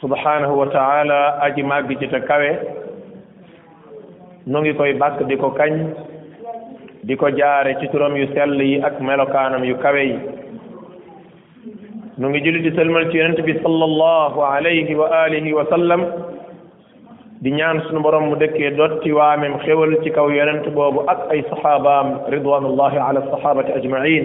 subhanahu wa taala aji màgg ci te kawe nu ngi koy bàkk di ko kañ di ko jaare ci turam yu sell yi ak melokaanam yu kawe yi nu ngi julli di sëlmal ci yonent bi sallallahu alayhi wa alihi wa sallam di ñaan suñu borom mu dëkkee dotti waamem xéwal ci kaw yonent boobu ak ay saxaabaam ridwanullahi ala sahabati ajmain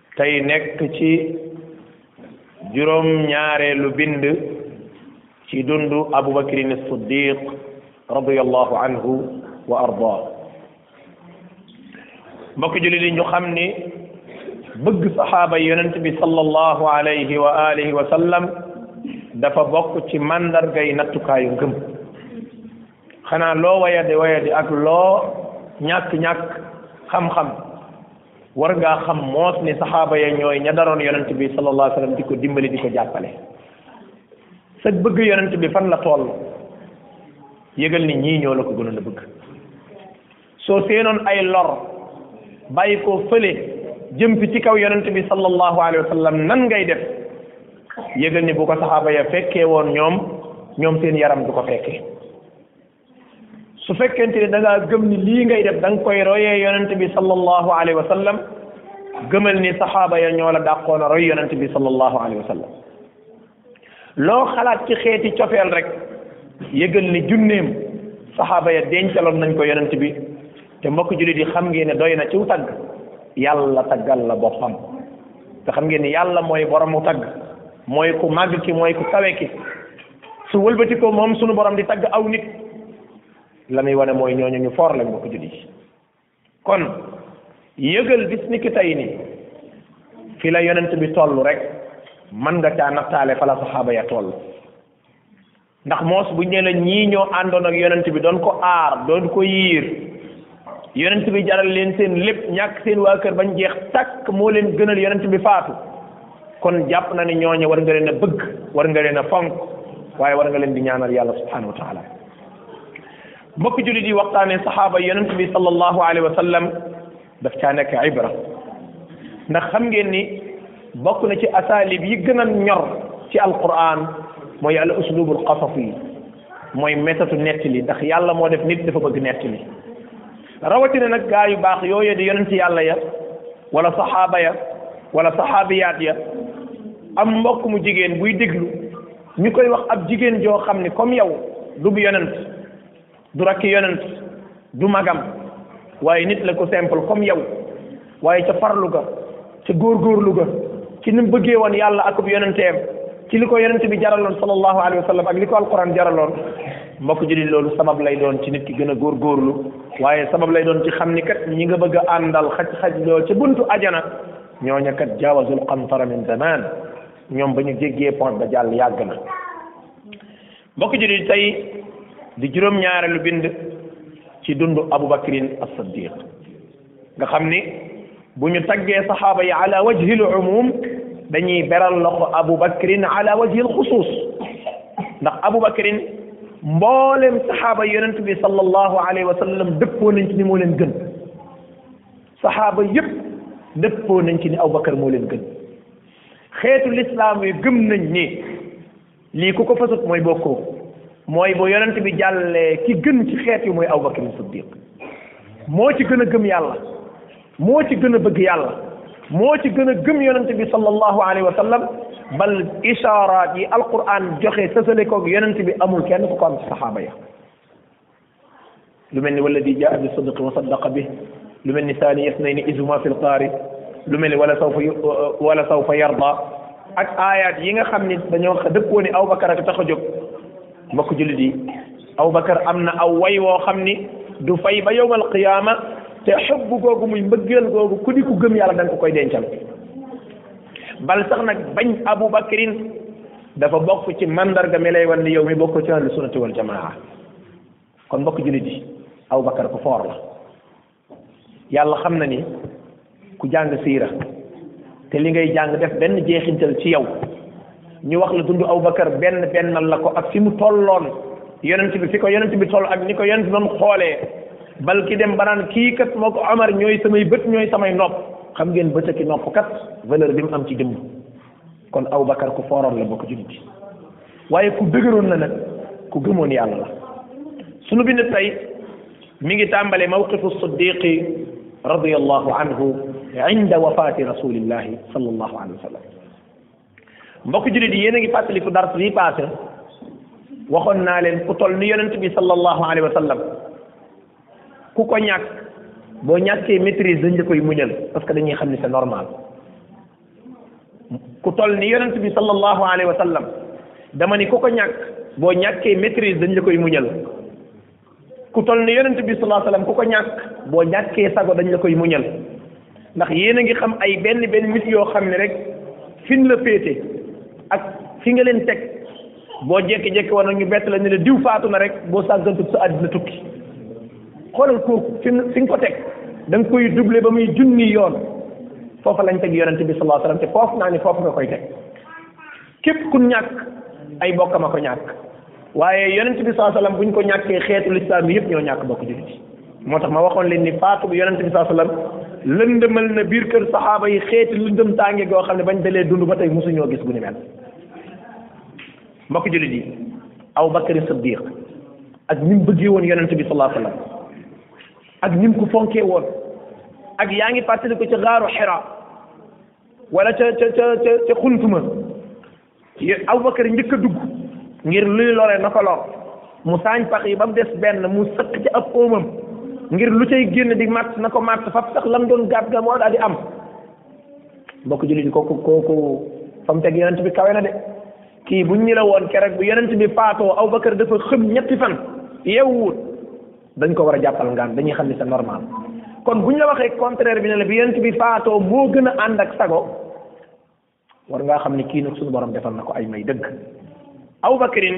tey nekk ci juróom ñaareelu bind ci dundu abubakrin siddiq radiallahu anhu wa arda mbokk julli di ñu xam ni bëgg saxaaba yonent bi sallallahu alayhi wa alihi wa sallam dafa bokk ci màndargay nattukaayu ngëm xanaa loo wayadi wayadi ak loo ñàkk-ñàkk xam-xam war ngaa xam moos ni saxaaba ya ñooy ña daroon yonent bi sallallahu alayhi wa sallam di ko dimbali di ko jàppale sa bëgg yonent bi fan la toll yëgal ni ñii ñoo la ko gënoon a bëgg soo seenoon ay lor bàyyi ko fële jëm fi ci kaw yonent bi sallallahu alayhi wa sallam nan ngay def yëgal ni bu ko saxaaba ya fekkee woon ñoom ñoom seen yaram du ko fekkee su fekkente ni da ngaa gëm ni lii ngay def da nga koy royee yonent bi sallallahu alayhi wa sallam gëmal ni saxaaba ya ñoo la dàqoon a roy yonent bi sallallahu alayhi wa sallam loo xalaat ci xeeti cofeel rek yëgal ni junneem saxaaba ya dencaloon nañ ko yonent bi te mbokk jullit yi xam ngeen ne doy na ciw tagg yàlla taggal la boppam te xam ngeen ni yàlla mooy boromu tagg mooy ku màgg ki mooy ku kawe ki su wëlbati ko moom sunu borom di tagg aw nit la muy wane mooy ñooñu ñu foor lañ bokk julli kon yëgal bis ni ki tey ni fi la yonent bi toll rek man nga caa nattaale fa la saxaaba ya toll ndax moos bu ñee la ñii ñoo àndoon ak yonent bi doon ko aar doon ko yiir yonent bi jaral leen seen lépp ñàkk seen waa kër bañ jeex tàkk moo leen gënal yonent bi faatu kon jàpp na ne ñooñu war nga leen a bëgg war nga leen a fonk waaye war nga leen di ñaanal yàlla subhanahu wa taala mbokk jullit yi waxtaanee saxaaba yonent bi sallallahu alayhi wa sallam daf caa nekk ibra ndax xam ngeen ni bokk na ci asalib yi gën a ñor ci alquran mooy al uslubul qasas yi mooy métatu nettali ndax yàlla moo def nit dafa bëgg nettali rawatina nag gaa yu baax yooyu di yonent yàlla ya wala saxaaba ya wala saxaabiyaat ya am mbokk mu jigéen buy déglu ñu koy wax ab jigéen joo xam ni comme yow du bu yonent du rakki yonent du magam waaye nit la ko simple comme yow waaye ca farlu ga ca góorgóorlu ga ci ni mu bëggee woon yàlla akub yonenteem ci li ko yonente bi jaraloon sallallahu alayhi wa sallam ak li ko alquran jaraloon mbokk jullit loolu sabab lay doon ci nit ki gën a góorgóorlu waaye sabab lay doon ci xam ni kat ñi nga bëgg a àndal xaj-xaj loo ca buntu ajana ñooña kat jaawazul qantara min zaman ñoom ba ñu jéggee pont ba jàll yàgg na mbokk jullit tey di juróom-ñaareelu bind ci dundu Abubakrin as-Siddiq nga xam ni bu ñu taggee saxaaba yi ala wajhi al umum dañuy beral loxo abu bakrin ala wajhi al xusuus ndax abu bakrin mboolem saxaaba yonent bi sallallahu alayhi wa sallam dëppoo nañ ci ni moo leen gën saxaaba yépp dëppoo nañ ci ni abu bakar moo leen gën xeetu lislaam yi gëm nañ ni lii ku ko fasut mooy bokkoo mooy bu yonent bi jàllee ki gën ci xeet yi mooy Abubakar Siddiq moo ci gën a gëm yàlla moo ci gën a bëgg yàlla moo ci gën a gëm yonent bi sallallahu alayhi wa sallam bal ishaaraat yi alquran joxe sësale koog yonent bi amul kenn ku ko am ci saxaaba ya lu mel ni walladi jaa bi sidqi wa saddaqa bi lu mel ni saani isnayni izuma fil qaari lu mel ni wala sawfa wala sawfa yarda ak aayaat yi nga xam ni dañoo dëppoo ni Abubakar ak tax a jóg mbokk jullit yi Abubakar am na aw way woo xam ni du fay ba yowmal qiyaama te xëbb googu muy mbëggeel googu ku di ku gëm yàlla da nga ko koy dencal bal sax nag bañ Abu Bakrin dafa bokk ci mandarga mi lay wan ni yow mi bokk ci ahlu sunnati wal jamaa kon mbokk jullit yi Abu Bakar ku foor la yàlla xam na ni ku jàng siira te li ngay jàng def benn jeexintal ci yow ñu wax la dund Abu Bakar benn bennal la ko ak fi mu tolloon yonent bi fi ko yonent bi toll ak ni ko yonent bi doon xoolee bal ki dem banaan kii kat moo ko Omar ñooy samay bët ñooy samay nopp xam ngeen bët ak i nopp kat valeur bi mu am ci jëmm kon aw bakar ku fooroon la bokk jullit waaye ku dëgëroon la nag ku gëmoon yàlla la sunu bind tey mi ngi tàmbale mawqifu siddiqi radiyallahu anhu inda wafaati rasulillahi sallallahu alayhi wa sallam mbokk jullit yi yéen a ngi fàttaliku dars yi passé waxoon naa leen ku toll ni yonent bi sallallahu alayhi wa sallam ku ko ñàkk boo ñàkkee maîtrise dañ la koy muñal parce que dañuy xam ni c'est normal ku toll ni yonent bi sallallahu alayhi wa sallam dama ni ku ko ñàkk boo ñàkkee maîtrise dañ la koy muñal ku toll ni yonent bi sallallahu alayhi wa sallam ku ko ñàkk boo ñàkkee sago dañ la koy muñal ndax yéen a ngi xam ay benn benn nit yoo xam ne rek fin la féete ak fi nga leen teg boo jékki-jékki woon ñu bett la ne la diw faatu na rek boo sàggantu sa àddina tukki xoolal kooku fi fi nga ko teg da nga koy doublé ba muy junni yoon foofu lañ teg yonente bi sallallahu alayhi wasallam te foofu naa ni foofu nga koy teg képp ku ñàkk ay bokkam a ko ñàkk waaye yonente bi sallallahu alayhi wasallam buñ ko ñàkkee xeetu lislaam bi yëpp ñoo ñàkk bokk jullit yi moo tax ma waxoon leen ni faatu bu yonente bi sallallahu alayhi wasallam lëndëmal na biir kër saxaaba yi xeeti lëndëm tànge goo xam ne bañ dalee dund ba tey mosuñoo gis gu ni mel mbokk jullit yi aw bakari siddiq ak ni mu bëggee woon yonent bi sallallahu alayhi wasallam ak ni mu ko fonkee woon ak yaa ngi fàttali ko ca gaaru xira wala ca ca ca ca ca xuntuma aw bakari njëkk a dugg ngir luy lore na ko lor mu saañ pax yi ba mu des benn mu sëq ci ab óomam ngir lu cay génn di màtt na ko màtt faf sax lam doon gàtt ga moo daal di am mbokk jullit kooku kooku fa mu teg yonent bi kawe na de kii bu ñu la woon keroog bu yonent bi faatoo Abubakar dafa xëm ñetti fan yeewuwut dañ ko war a jàppal ngaan dañuy xam ni c'est normal kon bu ñu la waxee contraire bi ne la bi yonent bi faatoo moo gën a ànd ak sago war ngaa xam ni kii nag suñu borom defal na ko ay may dëgg Abubakarin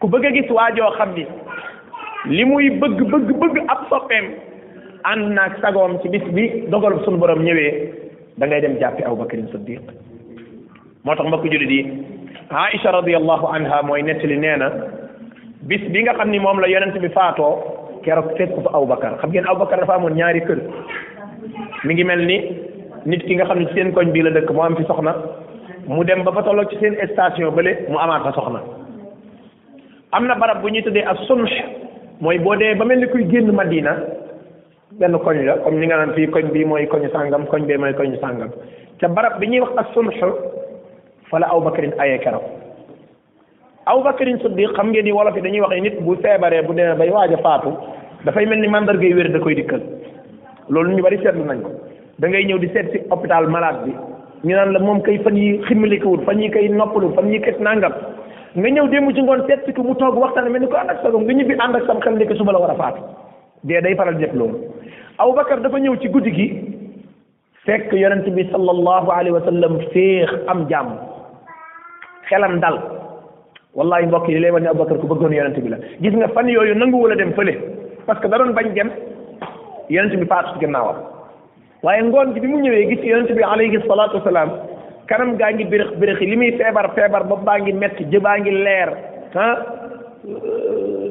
ku bëgg a gis waajoo xam ni li muy bëgg bëgg bëgg ab soppeem ànd naag sagoom ci bis bi dogal suñu borom ñëwee da ngay dem jàppi Abu Bakrin Siddiq moo tax mbokk jullit yi Aïcha radiyallahu anha mooy nettali nee na bis bi nga xam ni moom la yonent bi faatoo keroog fekk fa Abu Bakar xam ngeen Abu Bakar dafa amoon ñaari kër mi ngi mel ni nit ki nga xam ne ci seen koñ bii la dëkk moo am fi soxna mu dem ba fa tolloo ci seen station bële mu amaat fa soxna am na barab bu ñuy tuddee ak sunx mooy boo dee ba mel ni kuy génn Madina benn koñ la comme ni nga naan fii koñ bii mooy koñu sàngam koñ bee mooy koñu sàngam te barab bi ñuy wax ak sunx fa la Abu Bakrin ayee keroog Abu Bakrin Siddiq xam ngeen ni wolof yi dañuy wax ne nit bu feebaree bu demee bay waaj a faatu dafay mel ni mandargay wér da koy dikkal loolu ñu bari seetlu nañ ko da ngay ñëw di seet si hôpital malade bi ñu naan la moom kay fan yi ximmalikawul fan yi kay noppalu fan yi kay nangam nga ñëw démb ci ngoon seet si ko mu toog waxtaan mel ni ko ànd ak sagom nga ñibbi ànd ak sam xel ndeke suba la war a faatu dee day faral di def loolu Abubakar dafa ñëw ci guddi gi fekk yonent bi sallallahu alayhi wa sallam féex am jàmm xelam dal wallahi mbokk yi lay wan ne Abubakar ku bëggoon yonent bi la gis nga fan yooyu nanguwul a dem fële parce que da doon bañ dem yonent bi faatu ci gannaawam waaye ngoon gi bi mu ñëwee gis yonent bi alayhi salaatu wasalaam kanam gaa ngi bërëx bërëxi li muy feebar feebar bopp baa ngi metti jëbaa ngi leer ah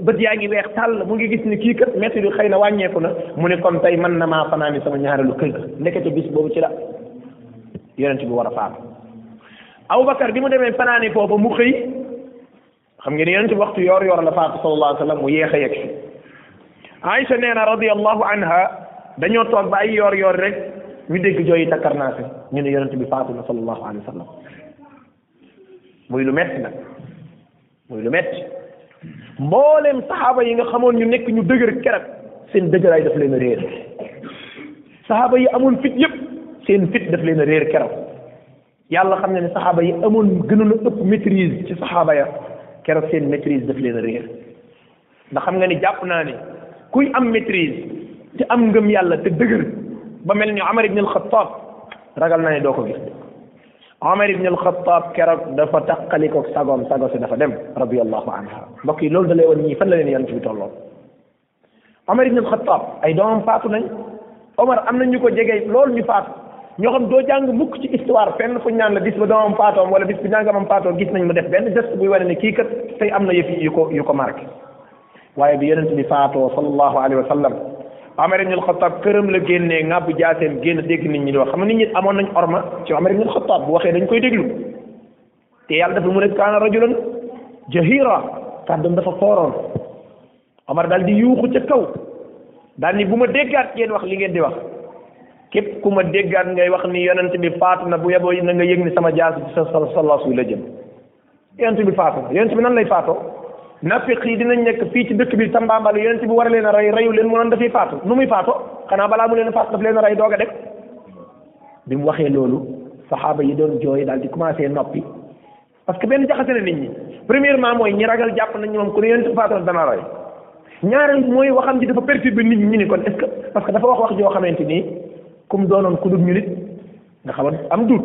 bët yaa ngi weex tàll mu ngi gis ni kii kat métti bi xëy na wàññeeku na mu ne kon tey mën na maa fanaani sama ñaareelu kër ga ndekete bis boobu ci la yonent bi war a faatu Abubakar bi mu demee fanaani foofu mu xëy xam ngeen yonent bi waxtu yoor yoor la faatu sallallahu alayhi wa sallam mu yéex a yegg Aïcha nee na radiyallahu anha dañoo toog ba ay yoor yoor rek ñu dégg jooyi takkarnaase ñu ne yonent bi faatu na sallallahu alayhi wa sallam muy lu metti nag muy lu metti mboolem saxaaba yi nga xamoon ñu nekk ñu dëgër keroog seen dëgëraay daf leen a réer saxaaba yi amoon fit yëpp seen fit daf leen a réer keroog yàlla xam ne ne saxaaba yi amoon gënoon a ëpp maîtrise ci saxaaba ya keroog seen maîtrise daf leen a réer ndax xam nga ni jàpp naa ne kuy am maîtrise te am ngëm yàlla te dëgër ba mel ni Omar ibn al-Khattab ragal naa ne doo ko gis Omar ibn al-Khattab keroog dafa taqalikoog sagoom sago si dafa dem radiyallahu anha mbokk yi loolu da lay woon ñii fan la leen yonent bi tolloon Omar ibn al-Khattab ay doomam faatu nañ Omar am na ñu ko jege loolu ñu faatu ñoo xam doo jàng mukk ci histoire fenn fu ñu naan la bis ba doomam faatoom wala bis bi nangamam faatoo gis nañ mu def benn geste buy wane ne kii kat tey am na yëf yu ko yu ko marqué waaye bi yonent bi faatoo sallallahu alayhi wa sallam Omar ibn al-Khattab këram la génnee ngàbbu jaaseem génn dégg nit ñi di wax xam nga nit ñi amoon nañ orma ci Omar ibn al-Khattab bu waxee dañ koy déglu te yàlla dafa mu ne kaana rajulan jahira kàddam dafa fooroon Omar daal di yuuxu ca kaw daal ni bu ma déggaat ngeen wax li ngeen di wax képp ku ma déggaat ngay wax ni yonent bi faatu na bu yeboo na nga yëg ni sama jaas ci sa sallas wi la jëm yonent bi faatu na yonent bi nan lay faatoo nafiq yi dinañ nekk fii ci dëkk bi tambaambal yonent bi war leen a rey reyu leen mu noon dafay faatu nu muy faatoo xanaa balaa mu leen a faatu daf leen a rey doog a dem bi mu waxee loolu saxaaba yi doon jooy daal di commencé noppi parce que benn jaxase na nit ñi premièrement mooy ñi ragal jàpp nañ moom ku ne yonent faatoon dana roy ñaareel mooy waxam ji dafa perturbé nit ñi ñu ni kon est-ce que parce que dafa wax wax joo xamante ni comme doonoon ku dul ñu nit nga xaman am duut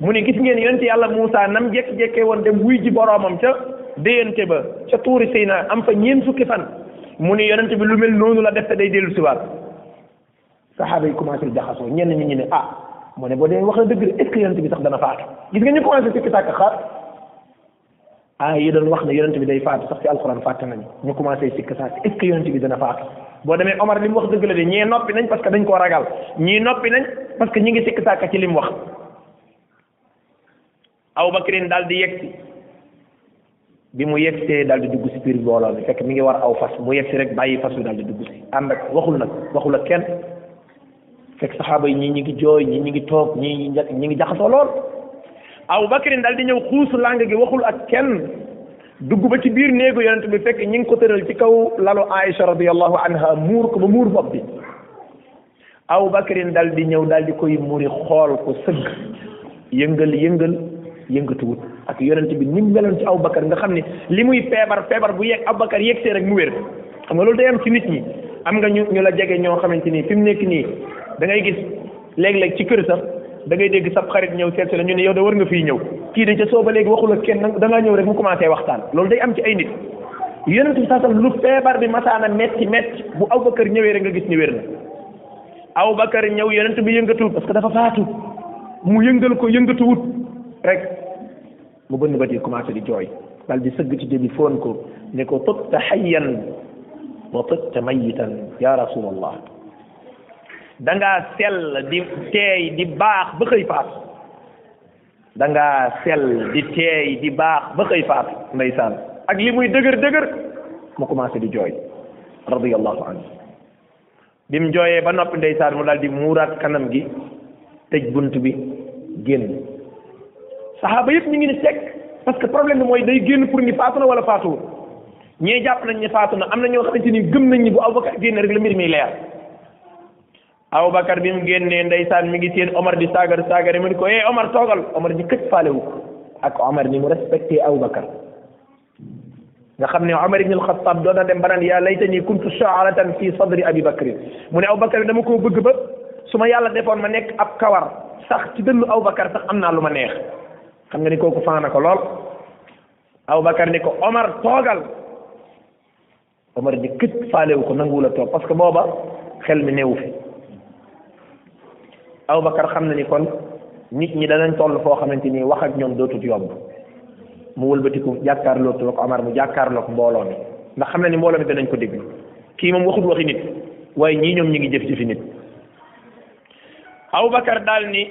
mu ne gis ngeen yonent yàlla Moussa nam jekk-jekkee woon dem wuy ji boroomam ca déyante ba ca tuuri Seyna am fa ñeen fukki fan mu ne yonent bi lu mel noonu la def te day dellu siwaat saxaaba yi commencé jaxasoo ñenn ñi ñu ne ah moo ne boo dee wax na dëgg de est-ce que yonent bi sax dana faatu gis nga ñu commencé sikki sàkk xaar ah yi doon wax ne yonent bi day faatu sax ci alxuraan fàtte nañu ñu commencé sikki sàkk est-ce que yonent bi dana faatu boo demee Omar li mu wax dëgg la de ñee noppi nañ parce que dañ koo ragal ñii noppi nañ parce que ñi ngi sikki sàkk ci li mu wax Abubakrin daal di yegsi bi mu yegsee daal di dugg si biir mbooloo mi fekk mi ngi war aw fas mu yegsi rek bàyyi fas wi daal di dugg si ànd ak waxul nag waxul ak kenn fekk saxaaba yi ñii ñi ngi jooy ñii ñi ngi toog ñii ñi ngi jaxasoo lool Abubakrin daal di ñëw xuus làng gi waxul ak kenn dugg ba ci biir néegu yonent bi fekk ñi ngi ko tëral ci kaw lalu Aïcha radiyallahu anha muur ko ba muur bopp bi aw bakrin dal di ñëw dal di koy muri xool ko sëgg yëngal yëngal yëngatuwut ak yonent bi ni mu meloon ci aw bakar nga xam ne li muy feebar feebar bu yegg aw bakar yegg see rek mu wér xam nga loolu day am ci nit ñi am nga ñu ñu la jege ñoo xamante ni fi mu nekk nii da ngay gis léeg-léeg ci kër sax da ngay dégg sab xarit ñëw seet si la ñu ne yow da war nga fii ñëw kii de ca sooba léegi waxul ak kenn da ngaa ñëw rek mu commencé waxtaan loolu day am ci ay nit yonent bi sasam lu feebar bi masaana metti metti bu Abubakar ñëwee rek nga gis ni wér na Abubakar ñëw yonent bi yëngatuwut parce que dafa faatu mu yëngal ko yëngatuwut rek mu bënn bët yi commencé di jooy daal di sëgg ci jëbi foon ko ne ko tutta xayyan wa tutta mayitan ya rasulallah da ngaa sell di teey di baax ba xëy faat da ngaa sell di teey di baax ba xëy faat ndeysaan ak li muy dëgër dëgër mu commencé di jooy radiyallahu anhu bi mu jooyee ba noppi ndeysaan mu daal di muuraat kanam gi tëj bunt bi génn saxaaba yëpp ñu ngi ni teg parce que problème bi mooy day génn pour ni faatu na wala faatuwul ñee jàpp nañ ni faatu na am na ñoo xamante ni gëm nañ ni bu Aboubacar génne rek la mbir mi leer Aboubacar bi mu génnee ndeysaan mi ngi seen Omar di saagar saagar yi mu ni ko eh Omar toogal Omar di këj faalewu ko ak Omar ni mu respecté Aboubacar nga xam ne Omar ibn al-Khattab doon na dem ba naan yaa laytani kuntu sha'ratan fi sadri Abi Bakr mu ne Abu Bakr dama koo bëgg ba su ma yàlla defoon ma nekk ab kawar sax ci dënnu Abu Bakr sax am naa lu ma neex xam nga ni kooku faana ko lool Abu Bakr ni ko Omar toogal Omar ni kët faalewu ko nanguwul a toog parce que booba xel mi newu fi Abubakar xam na ni kon nit ñi danañ toll foo xamante ni wax ak ñoom dootut yomb mu wëlbatiku jàkkaarloo ak Omar mu jàkkaarloo ak mbooloo mi ndax xam na ni mbooloo mi danañ ko déglu kii moom waxut waxi nit waaye ñii ñoom ñi ngi jëf jëfi nit Abubakar daal ni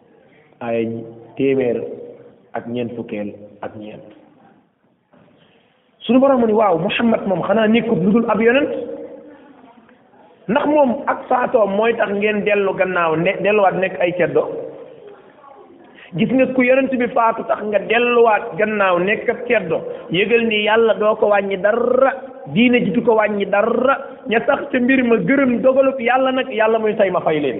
ay téeméer ak ñeent fukkeel ak ñeent suñu borom ni waaw muhammad moom xanaa nekkut lu dul ab yonent ndax moom ak faatoom mooy tax ngeen dellu gannaaw ne delluwaat nekk ay ceddo gis nga ku yonent bi faatu tax nga delluwaat gannaaw nekk ab ceddo yëgal ni yàlla doo ko wàññi dara diine ji du ko wàññi dara ña tax ca mbir ma gërëm dogalub yàlla nag yàlla muy say ma fay leen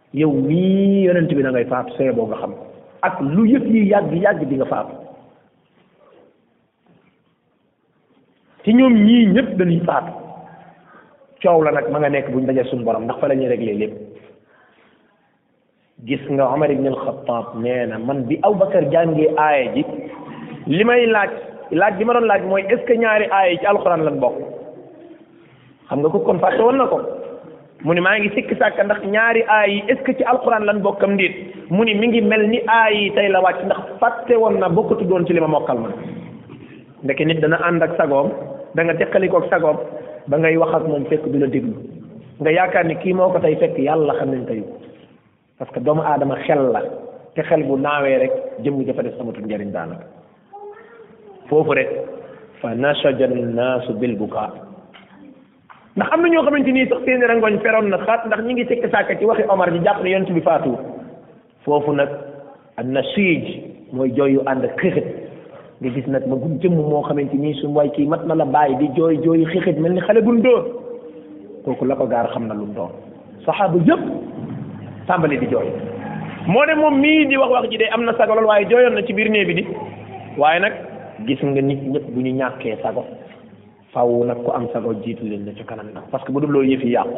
yow mii yonent bi da ngay faatu sooy boo nga xam ko ak lu yëf yi yàgg yàgg di nga faatu ci ñoom ñii ñëpp dañuy faatu coow la nag ma nga nekk buñ dajee suñu borom ndax fa la ñuy réglé lépp gis nga Omar ibn al-Khattab nee na man bi Abubakar jàngee aaya ji li may laaj laaj bi ma doon laaj mooy est ce que ñaari aaya yi ci alxuraan lan bokk xam nga ko kon fàtte woon na ko mu ni maa ngi sikk sàkk ndax ñaari aay yi est-ce que ci alquran lan bokkam ndéet mu ni mi ngi mel ni aay yi tey la wàcc ndax fàtte woon na bokkatu doon ci li ma mokkal ma ndeke nit dana ànd ak sagoom da nga teqalikoog sagoom ba ngay wax ak moom fekk du la déglu nga yaakaar ni kii moo ko tey fekk yàlla xam nañ tey parce que doomu aadama xel la te xel bu naawee rek jëmm dafa def amatul njariñ daanaka foofu rek fa nashaja naasu bil bukaa ndax am na ñoo xamante nii sax seeni rangoñ feroon na xaat ndax ñi ngi sekk sàkk ci waxi Omar ji jàpp ne yonent bi faatu foofu nag an nasij mooy jooy yu ànd ak xixit nga gis nag ma gum jëmm moo xamante ni suñu waay kii mat na la bàyyi di jooy jooy xixit mel ni xale bu ndóor kooku la ko gaar xam na lu mu doon saxaaba yëpp tàmbali di jooy moo ne moom mii di wax wax ji de am na sago lool waaye jooyoon na ci biir néeg bi di waaye nag gis nga nit ñëpp bu ñu ñàkkee sago faaw nag ku am sago jiitu leen na ci kanam nag parce que bu dul loolu yëf yi yàqu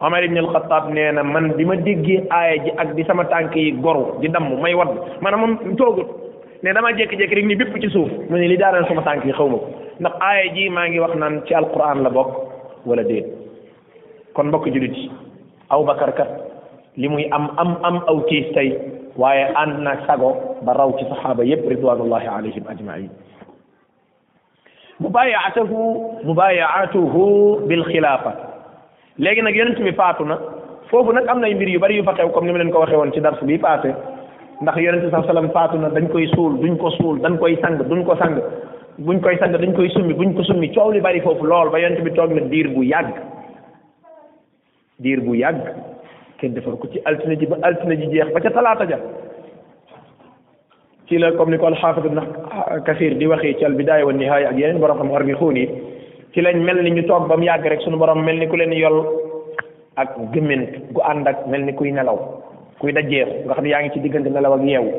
Omar ibn al-Khattab nee na man bi ma déggee aaya ji ak bi sama tànk yi goru di damm may wadd maanaam moom toogut ne dama jékki-jékki rek ni bépp ci suuf mu ne li daaneel sama tànk yi xaw ma ko ndax aaya ji maa ngi wax naan ci alquran la bokk wala déet kon mbokk jullit yi aw bakar kat li muy am am am aw tiis tey waaye ànd na sago ba raw ci saxaaba yépp ridwanullahi alayhim ajmain mubayaatahu mubayaatuhu bil xilaafa léegi nag yonent bi faatu na foofu nag am nay mbir yu bari yu fa xew comme ni ma leen ko waxee woon ci dars bi passé ndax yonent bi sax salaam faatu na dañ koy suul duñ ko suul dañ koy sang duñ ko sang buñ koy sang dañ koy summi buñ ko summi coow li bari foofu lool ba yonent bi toog na diir bu yàgg diir bu yàgg kenn defar ko ci altine ji ba altine ji jeex ba ca talaata ja ci la comme ni ko alxaafis ibn kasir di waxee ci al bidaaya wa nihaaya ak yeneen borom xam war ngi xuun yi ci lañ mel ni ñu toog ba mu yàgg rek suñu borom mel ni ku leen yol ak gëmmint gu ànd ak mel ni kuy nelaw kuy dajjeeku nga xam ne yaa ngi ci diggante nelaw ak yeewu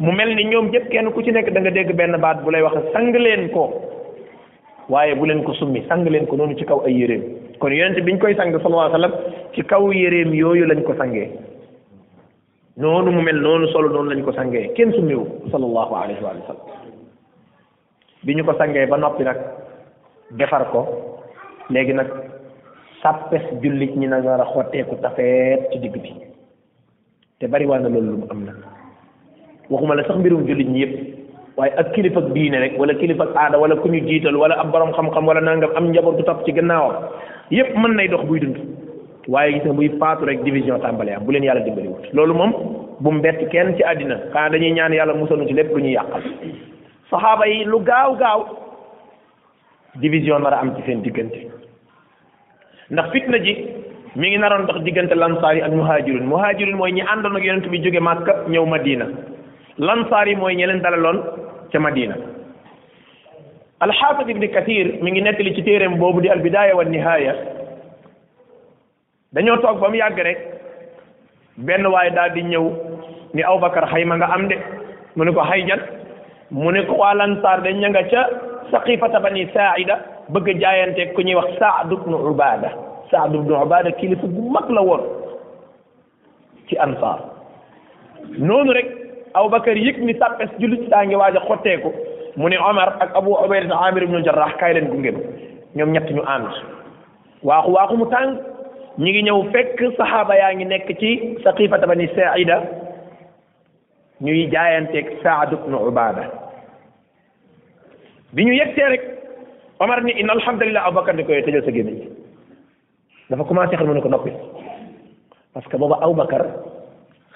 mu mel ni ñoom jëpp kenn ku ci nekk da nga dégg benn baat bu lay wax sang leen ko waaye bu leen ko summi sang leen ko noonu ci kaw ay yéreem kon yonent biñ koy sang sallallahu alayhi wa ci kaw yéreem yooyu lañ ko sangee noonu mu mel noonu solo noonu lañ ko sangee kenn summiwu sallallahu alayhi wa sallam bi ñu ko sangee ba noppi nag defar ko léegi nag sàppes jullit ñi nag war a xotteeku tafeet ci digg bi te bari waa na loolu lu mu am na waxuma la sax mbirum jullit ñi yëpp waaye ak kilifa ak diine rek wala kilifa ak aada wala ku ñu jiital wala ab borom xam-xam wala nangam am njaboot bu topp ci gannaawam yëpp mën nay dox buy dund waaye gis nga buy faatu rek division tàmbalee am bu leen yàlla dimbali wut loolu moom bu mu bett kenn ci àddina xanaa dañuy ñaan yàlla musalu ci lépp lu ñuy yàqal saxaaba yi lu gaaw gaaw division nar a am ci seen diggante ndax fitna ji mi ngi naroon dox diggante lansaar yi ak muhaajirun muhaajirun mooy ñi àndoon ak yonent bi jóge Màkka ñëw Madina lansaar yi mooy ñi leen dalaloon ca Madina alxaafid ibni kathir mi ngi nettali ci téeréem boobu di albidaaya wa nihaaya dañoo toog ba mu yàgg rek benn waaye daal di ñëw ni Abubakar xay ma nga am de mu ne ko xay jan mu ne ko waa lansaar de ña nga ca saqifata bani saaida bëgg a jaayante ku ñuy wax Saad ibnu Ubaada Saad ibnu Ubaada kilifa gu mag la woon ci ansaar noonu rek Abubakar yëg ni sàppes jullit saa ngi waaj a xotteeku mu ne Omar ak Abu Ubayda Amir ibnu Jarrah kaay leen gunge ñoom ñett ñu ànd waaxu waaxu mu tàng ñi ngi ñëw fekk saxaaba yaa ngi nekk ci saqifata bani saida ñuy jaayanteeg saad ibnu ubada bi ñu yegsee rek omar ni inna alhamdulillah abubakar ni koy tëjal sa gémmiñ dafa commencé xam ne ko noppi parce que booba abubakar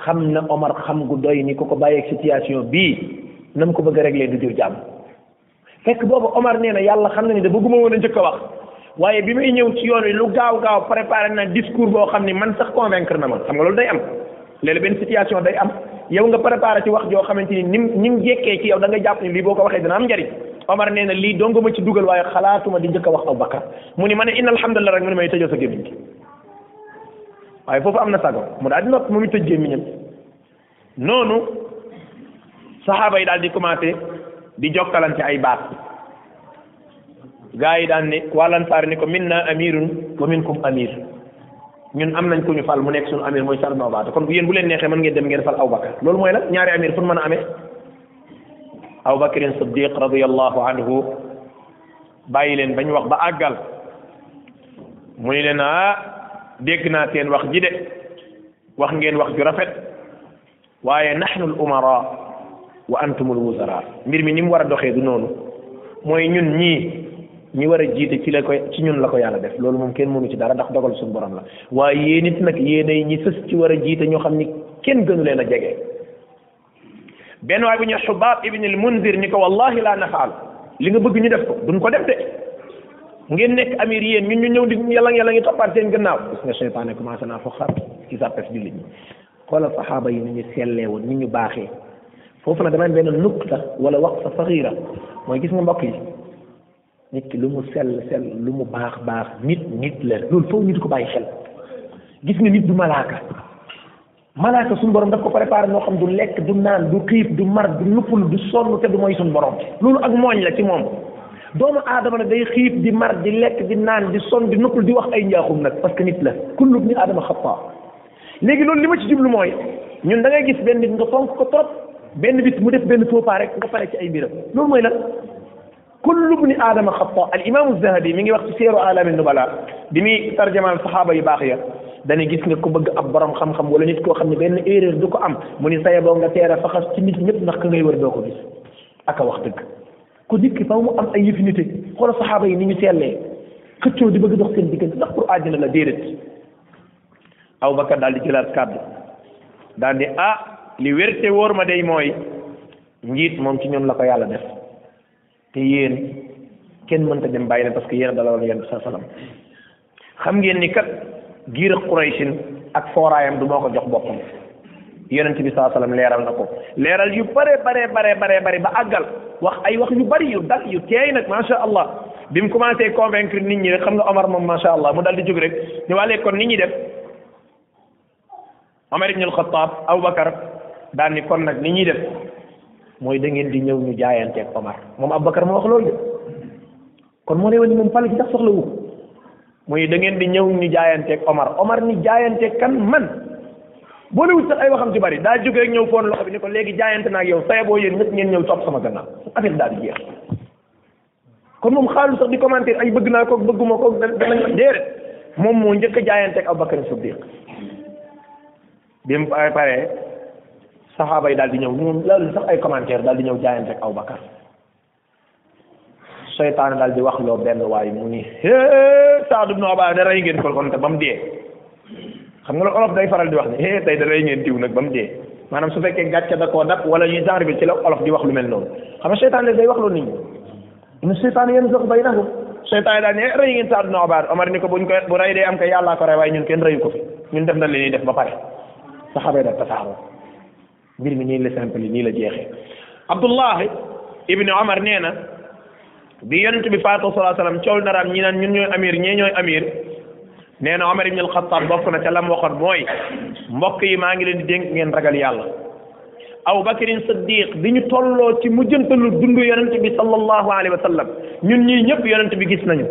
xam na omar xam gu doy ni ku ko bàyyeeg situation bii nam ko bëgg a réglé du jur jàmm fekk boobu Omar nee na yàlla xam na ni da bëgguma woon a njëkk a wax waaye bi may ñëw ci yoon wi lu gaaw gaaw préparé na discours boo xam ni man sax convaincre na ma xam nga loolu day am léeg-léeg benn situation day am yow nga préparé ci wax joo xamante ni ni ni mu jekkee ci yow da nga jàpp ni lii boo ko waxee dina am njariñ Omar nee na lii dong ma ci dugal waaye xalaatuma di njëkk a wax Abubakar mu ni ma ne inna alhamdulillah rek mu ne may tëjoo sa gémmiñ gi waaye foofu am na sago mu daal di nopp mu ngi tëj gémmiñam noonu saxaaba yi daal di commencé di jokkalante ay baat gaa yi daan ne waa lansaar ni ko min na amirun wa minkum amir ñun am nañ ku ñu fal mu nekk suñu amir mooy Sa'd ibn Ubaada kon yéen bu leen neexee mën ngeen dem ngeen fal Abubakar loolu mooy lan ñaari amir fu mën a amee Abubakrin Siddiq radiyallahu anhu bàyyi leen bañ wax ba àggal mu ni leen ah dégg naa seen wax ji de wax ngeen wax ju rafet waaye nahnu al umara wa antum al wuzara mbir mi ni mu war a doxee du noonu mooy ñun ñii ñi war a jiite ci la ko ci ñun la ko yàlla def loolu moom kenn mënu ci dara ndax dogal suñu borom la waaye yéen it nag yéenay ñi sës ci war a jiite ñoo xam ni kenn gënu leen a jege benn waay bu ñu xubaab ibn al munzir ni ko wallahi la nafaal li nga bëgg ñu def ko duñ ko def de ngeen nekk amir yéen ñun ñu ñëw di yàlla yàlla ngi toppaat seen gannaaw gis nga seytaane commencé naa fo xar ci sàppes jullit ñi xoolal saxaaba yi ni ñu sellee woon ni ñu baaxee foofu nag dama am benn nukta wala waqfa saxiira mooy gis nga mbokk yi nit ki lu mu sell sell lu mu baax baax nit nit la loolu foofu nit ko bàyyi xel gis nga nit du malaaka malaaka suñu borom daf ko préparé noo xam du lekk du naan du xiif du mar du nuppul du sonn te du mooy suñu borom loolu ak mooñ la ci moom doomu aadama nag day xiif di mar di lekk di naan di sonn di nuppul di wax ay njaaxum nag parce que nit la kullu ni aadama xataa léegi loolu li ma ci jublu mooy ñun da ngay gis benn nit nga fonk ko trop benn bis mu def benn faux pas rek nga pare ci ay mbiram loolu mooy lan kullu bni aadama xata al imaamu zahabi mi ngi wax ci seeru alaami nubala bi muy tarjamaal saxaaba yu baax ya dana gis nga ku bëgg ab borom xam-xam wala nit koo xam ne benn erreur du ko am mu ni saye boo nga teer a faxas ci nit ñëpp ndax ka ngay wër doo ko gis ak a wax dëgg ku dikk faw mu am ay yëfi nite xoolal saxaaba yi ni ñu seetlee xëccoo di bëgg dox seen diggante ndax pour àddina la déedéet aw bakar daal di jëlaat kàddu daal di ah li wérte wóor ma day mooy njiit moom ci ñoom la ko yàlla def te yéen kenn mënta dem bàyyi leen parce que yéen a dalaloon yéen bi saa salaam xam ngeen ni kat giir ak Qurayshin ak fooraayam du moo ko jox boppam yonent bi saa salaam leeral na ko leeral yu bare bare bare bare bare ba àggal wax ay wax yu bari yu dal yu teey nag macha allah bi mu commencé convaincre nit ñi rek xam nga Omar moom macha allah mu dal di jóg rek ñu waalee kon nit ñi def Omar ibn al-Khattab Abubakar daan ni kon nag ni ñuy def mooy da ngeen di ñëw ñu jaayanteeg Omar moom Abubakar moo wax loolu de kon moo lay wan ni moom pal gi sax soxla wu muy da ngeen di ñëw ñu jaayanteeg Omar Omar ni jaayanteeg kan man boolewut sax ay waxam ci bari daa jógee ñëw foon loxo bi ni ko léegi jaayante naa ak yow saye boo yéen ñëpp ngeen ñëw topp sama gannaaw affaire daal di jeex kon moom xaalu sax di commenter ay bëgg naa ko bëgguma ko danañ ma déedéet moom moo njëkk a jaayante ak Abubakar Siddiq bi mu paree saxaaba yi daal di ñëw ñoom loolu sax ay commentaire daal di ñëw jaayante ak Abubakar seytaane daal di wax loo benn waay mu ni hee Saad ibn Ubaada rey ngeen ko kon te ba mu dee xam nga olof day faral di wax ni eh tey da lay ngeen diw nag ba mu dee maanaam su fekkee gàcce da koo dab wala ñuy genre bi ci la olof di wax lu mel noonu xam nga seytaane day wax lu nit ñi nu seytaane yéen sax bay naxu seytaane daal ne eh, rey ngeen saadu na obaar omar ni ko buñ ko bu rey dee am ko yàllaa ko rey waaye ñun kenn reyu ko fi ñun def na li ñuy def ba pare saxaabee da tasaaroo mbir mi nii la simple nii la jeexee abdullahi ibni omar nee na bi yonent bi faatoo salaa salaam coow naraam ñi naan ñun ñooy amir ñee ñooy amir nee na omar ibni alxataab bokk na ca lam waxoon mooy mbokk yi maa ngi leen di dénk ngeen ragal yàlla aw bakrin siddiq bi ñu tolloo ci mujjantalu dund yonent bi sallallahu alayhi wa sallam ñun ñii ñëpp yonent bi gis nañu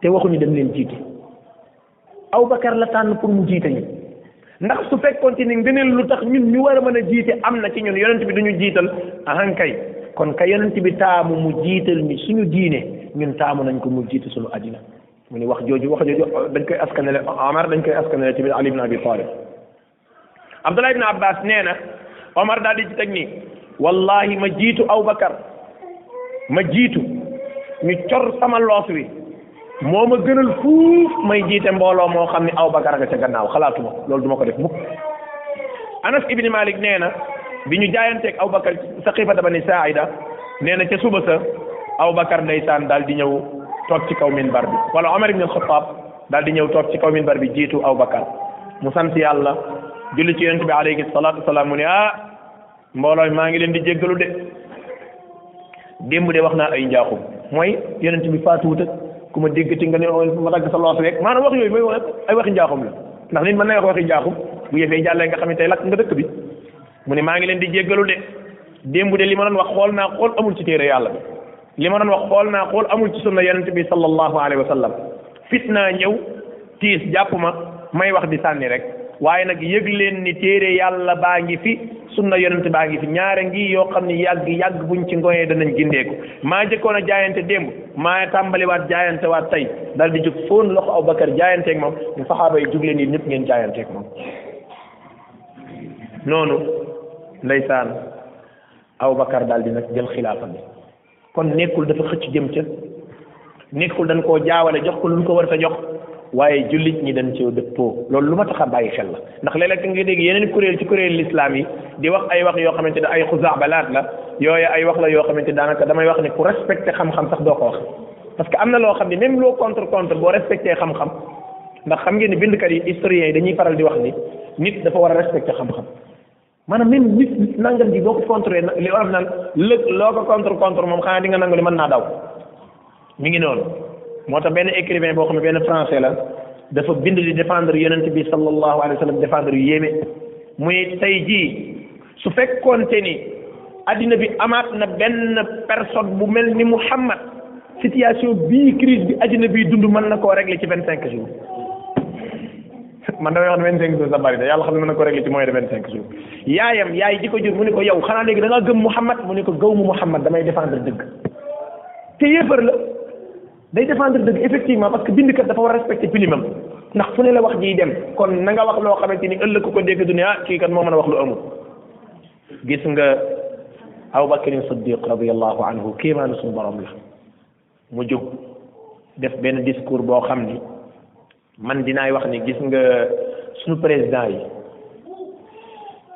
te waxuñu dem leen jiite Abubakar la tànn pour mu jiite ñu ndax su fekkoon ci ni ngëneel lu tax ñun ñu war a mën a jiite am na ci ñun yonent bi duñu jiital ahankay kon ka yonent bi taamu mu jiital mi suñu diine ñun taamu nañ ko mu jiite suñu àddina mu ni wax jooju wax jooju dañ koy askanale Omar dañ koy askanale tamit Ali ibn Abi Talib Abdullah ibn Abbas nee na Omar daal di ci teg nii wallahi ma jiitu Abubakar ma jiitu ñu cor sama loos wi moo ma gënal fuuf may jiite mbooloo moo xam ne Abubakar nga ca gannaaw xalaatuma ko loolu duma ko def mukk Anas ibn Malik nee na bi ñu jaayanteeg Abubakar saqifata bani Saida nee na ca suba sa Abubakar ndeysaan daal di ñëw toog ci kaw minbar bi wala Omar ibn al-Khattab daal di ñëw toog ci kaw minbar bi jiitu aw bakar mu sant yàlla julli ci yonent bi alayhi salaatu wasalaam mu ne ah mboolooy maa ngi leen di jéggalu de démb de wax naa ay njaaxum mooy yonent bi faatuwut ak ku ma déggati nga ne oh, ma dagg sa loos rek maanaam wax yooyu mooy ay waxi njaaxum la ndax nit mën na wax waxi njaaxum bu yëfee jàllee nga xam ne tey lakk nga dëkk bi mu ne maa ngi leen di jéggalu de démb de li ma doon wax xool naa xool amul ci téere yàlla bi li ma doon wax xool naa xool amul ci sunna yonent bi sallallahu alayhi wa sallam fitna ñëw tiis jàpp ma may wax di sànni rek waaye nag yëg leen ni téere yàlla baa ngi fi sunna yonent baa ngi fi ñaara ngi yoo xam ne yàgg yàgg buñ ci ngoyee danañ gindeeku maa jëkkoon a jaayante démb maa tàmbaliwaat jaayante waat tey dal di jóg fóon loxo Abubakar jaayanteeg moom ñu saxaaba yi jug leen yi ñëpp ngeen jaayanteeg moom noonu ndeysaan Abubakar daal di nag jël xilaafa bi kon nekkul dafa xëcc jëm ca nekkul dañ koo jaawale jox ko lu ñu ko war a jox waaye jullit ñi dañ cee dëppoo loolu lu ma tax a bàyyi xel la ndax léeg-léeg nga dégg yeneen kuréel ci kuréel lislaam yi di wax ay wax yoo xamante ne ay xusaabalaat la yooyu ay wax la yoo xamante ne daanaka damay wax ne ku respecté xam-xam sax doo ko wax parce que am na loo xam ne même loo contre contre boo respecté xam-xam ndax xam ngeen ni bindkat yi historiens yi dañuy faral di wax ni nit dafa war a respecté xam-xam maanaam même nit nangam ji boo ko contré li olof naan lëg loo ko contre contre moom xanaa di nga nangu ni mën naa daw mi ngi noonu moo tax benn écrivain boo xam ne benn français la dafa bind di défendre yonent bi sallallahu alayhi wa sallam défendre yu yéeme muy tey jii su fekkoonte ni addina bi amaat na benn personne bu mel ni Muhammad situation bii crise bi addina bi dund mën na koo régler ci vingt cinq jours man damay wax ne vingt cinq jours sa bari da yàlla xam ne mën na ko régler ci moyen de vingt cinq jours yaayam yaay ji ko jur mu ne ko yow xanaa léegi da ngaa gëm Muhammad mu ne ko gëw mu Muhammad damay défendre dëgg te yéefar la day défendre dëgg effectivement parce que bindkat dafa war a respecté pilimam ndax fu ne la wax jiy dem kon na nga wax loo xamante ni ëllëg ku ko dégg du ne ah kii kat moo mën a wax lu amul gis nga abu bakrin siddiq radiallahu anhu kéemaanu suñu borom la mu jóg def benn discours boo xam ni man dinaay wax ni gis nga suñu président yi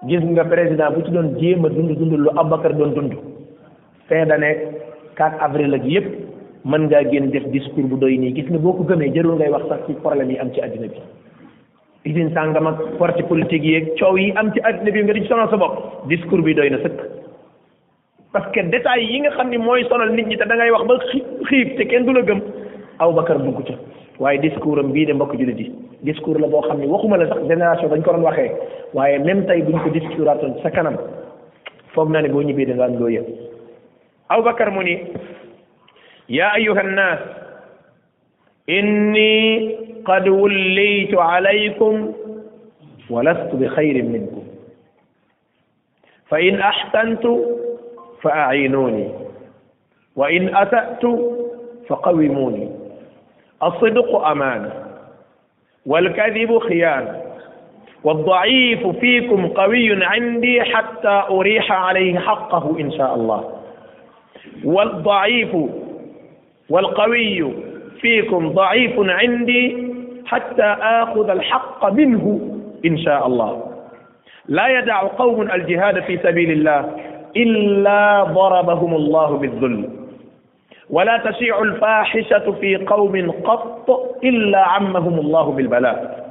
gis nga président bu ci doon jéem a dund dund lu Aboubacar doon dund fin d'année 4 avril ak yépp mën ngaa génn def discours bu doy nii gis nga boo ko gëmee jarul ngay wax sax ci problème yi am ci àddina bi usine sàngam ak parti politique yeeg coow yi am ci àddina bi nga di sonal sa bopp discours bi doy na sëkk parce que détails yi nga xam ni mooy sonal nit ñi te da ngay wax ba xiif te kenn du la gëm Aboubacar dugg ca waaye discours am bii de mbokk jullit yi discours la boo xam ne waxuma la sax génération dañ ko doon waxee waaye même tey buñ ko discouraatoon sa kanam foog naa ne boo ñibbee da nga am loo yëg Aboubacar mu ni yaa ayuha nnaas inni qad wullitu alaykum wa lastu bi xayrin minkum فإن أحسنت فأعينوني وإن أسأت فقوموني الصدق أمانة والكذب خيانة والضعيف فيكم قوي عندي حتى أريح عليه حقه إن شاء الله والضعيف والقوي فيكم ضعيف عندي حتى آخذ الحق منه إن شاء الله لا يدع قوم الجهاد في سبيل الله إلا ضربهم الله بالذل ولا تشيع الفاحشة في قوم قط إلا عمهم الله بالبلاء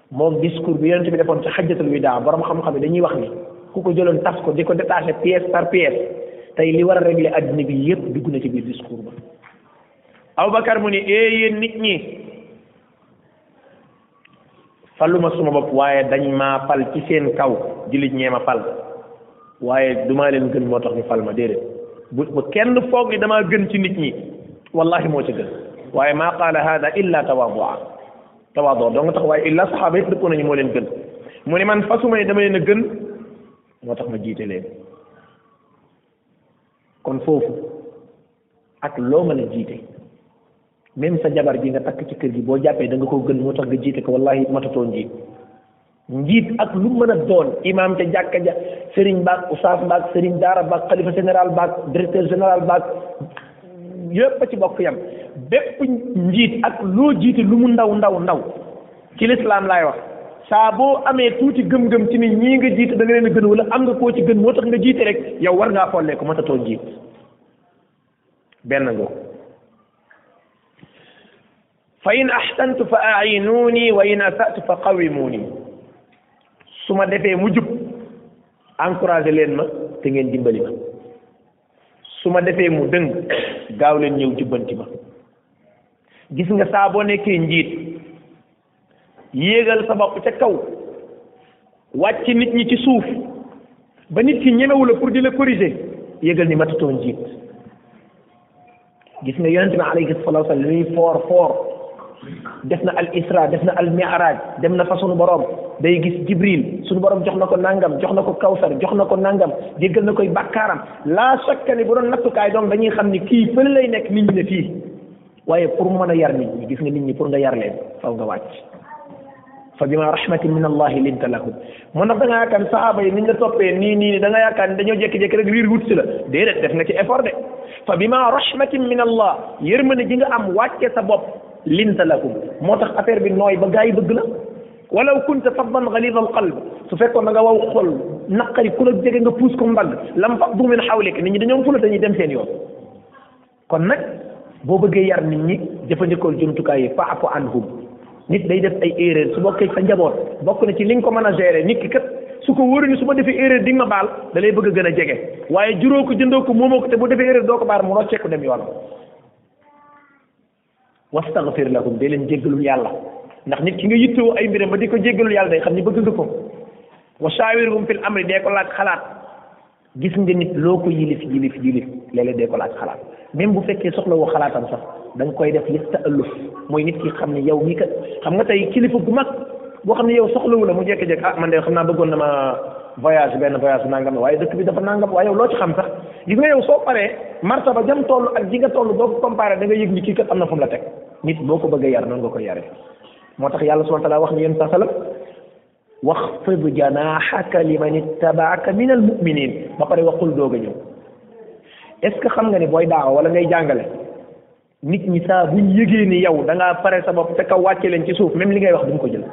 moom discours bi yonent bi defoon ci xajjatul widaa borom xam-xam yi dañuy wax ni ku ko jëloon tas ko di ko détaché pièce par pièce tey li war a régler adduna bi yépp dugg na ci biir discours ba Abubakar mu ni ee eh, yéen nit ñi faluma suma bopp waaye dañ maa fal ci seen kaw jullit ñee ma fal waaye du maa leen gën moo tax ñu fal ma déedéet bu bu kenn foog ni damaa gën ci nit ñi wallahi moo ci gën waaye maa qaala hada illa tawadua tawaadoo doo nga tax waaye illa saxaaba yëpp dëppoo nañu moo leen gën mu ne man fasuma ne dama leen a gën moo tax ma jiite leen kon foofu ak loo mën a jiite même sa jabar ji nga takk ci kër gi boo jàppee da nga koo gën moo tax nga jiite ko wallahi matatoo njiit njiit ak lu mën a doon imam te jàkka ja sëriñ baak oustaz baak sëriñ daara baak xalifa général baak directeur général baak yépp ci bokk yam bépp njiit ak loo jiite lu mu ndaw ndaw ndaw ci lislaam laay wax saa boo amee tuuti gëm-gëm ci ni ñii nga jiite da nga leen a gën wala am nga koo ci gën moo tax nga jiite rek yow war ngaa xollee ko matatoo jiit benn nga fa in ahsantu fa a'inuuni wa in asa'tu fa qawimuuni su ma defee mu jub encouragé leen ma te ngeen dimbali ma su ma defee mu dëng gaaw leen ñëw jubbanti ma gis nga saa boo nekkee njiit yéegal sa bopp ca kaw wàcc nit ñi ci suuf ba nit ki ñemewu la pour di la corriger yéegal ni matatoo njiit gis nga yonente bi alayhi salatu wasallam li muy foor foor def na al isra def na al mi'raj dem na fa sunu borom day gis jibril sunu borom jox na ko nangam jox na ko kawsar jox na ko nangam jéggal na koy bàkkaaram laa shakka ni bu doon nattukaay doom dañuy xam ni kii fële lay nekk nit ñi ne fii waaye pour mën a yar nit ñi gis nga nit ñi pour nga yar leen faw nga wàcc fa bima rahmatin min allahi linta lahum moo ndax da nga yaakaar ne sahaaba yi niñ la toppee nii nii ni da nga yaakaar ne dañoo jékki-jékki rek riir wut si la déedéet def nga ci effort de fa bima rahmatin min allah yërmande ji nga am wàcce sa bopp linta lahum moo tax affaire bi nooy ba gars yi bëgg la walaw kunta faddan galida al qalb su fekkoon da nga waw xol naqari ku la jege nga puus ko mbagg lam faddu min xawlika nit ñi dañoo fula dañuy dem seen yoon kon nag boo bëggee yar nit ñi jëfandikool jumtukaay yi faafu anhum nit day def ay erreur su bokkee sa njaboot bokk na ci li nga ko mën a gérer nit ki kat su ko wóoree ni su ma defee erreur di nga ma baal da lay bëgg a gën a jege waaye juróo ko jëndoo ko moomoo ko te bu defee erreur doo ko baal mu rocceeku dem yoon wastaghfir lahum day leen jéggalul yàlla ndax nit ki nga yittewoo ay mbiram ba di ko jéggalul yàlla day xam ni bëgg nga ko wa shawirhum fil amri dee ko laaj xalaat gis nga nit loo ko yilif yilif yilif léeg-léeg dee ko laaj xalaat même bu fekkee soxla woo xalaatam sax da nga koy def li ta'alluf mooy nit ki xam ne yow mii kat xam nga tey kilifa bu mag boo xam ne yow soxlawu la mu jékki-jékki ah man de xam naa bëggoon na ma voyage benn voyage nangam waaye dëkk bi dafa nangam waaye yow loo ci xam sax gis nga yow soo paree martaba jam toll ak ji nga toll boo ko comparé da nga yëg ni kii kat am na fu mu la teg nit boo ko bëgg a yar noonu nga ko yare moo tax yàlla subhanahu wa taala wax ni yéen sa salam waxfid janaahaka liman ittabaaka min al muminin ba pare waxul doog a ñëw est ce que xam nga ni booy daawa wala ngay jàngale nit ñi saa buñ yëgee ni yow da ngaa pare sa bopp te kaw wàcce leen ci suuf même li ngay wax duñ ko jël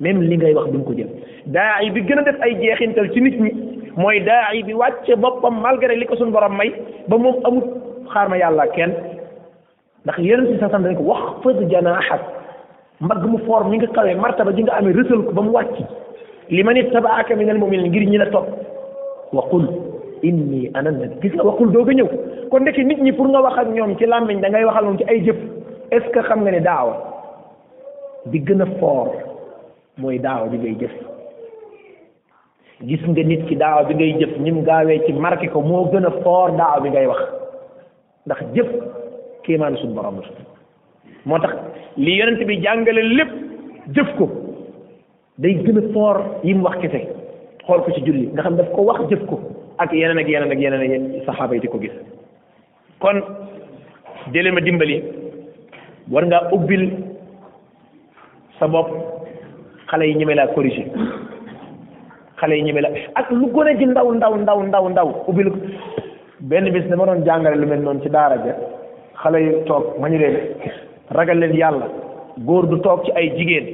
même li ngay wax duñ ko jël daa yi bi gën a def ay jeexintal ci nit ñi mooy daa yi bi wàcce boppam malgré li ko suñ borom may ba moom amut xaar ma yàlla kenn ndax yeneen si sasam dañ ko wax fëd janaaxak mbagg mu foor mi nga kawee martaba ji nga amee rësal ko ba mu wàcc li man ittabaaka minal mu'minin ngir ñi la topp wa qul inni ana nabi gis nga waxul doog a ñëw kon ndeke nit ñi pour nga wax ak ñoom ci làmmiñ da ngay waxal moom ci ay jëf est ce que xam nga ne daawa bi gën a foor mooy daawa bi ngay jëf gis nga nit ki daawa bi ngay jëf ñim gaawee ci marqué ko moo gën a foor daawa bi ngay wax ndax jëf kéemaanu suñu borom la moo tax li yonent bi jàngale lépp jëf ko day gën a foor yi mu wax kese xool ko ci julli nga xam daf ko wax jëf ko ak yeneen ak yeneen ak yeneen ak yeneen saxaaba yi di ko gis kon déle ma dimbali war ngaa ubbil sa bopp xale yi ñeme laa corriger xale yi ñeme la ak lu gone gi ndaw ndaw ndaw ndaw ndaw ubbil ko benn bis dama doon jàngale lu mel noonu ci daara ja xale yi toog ma ñu leen ragal leen yàlla góor du toog ci ay jigéen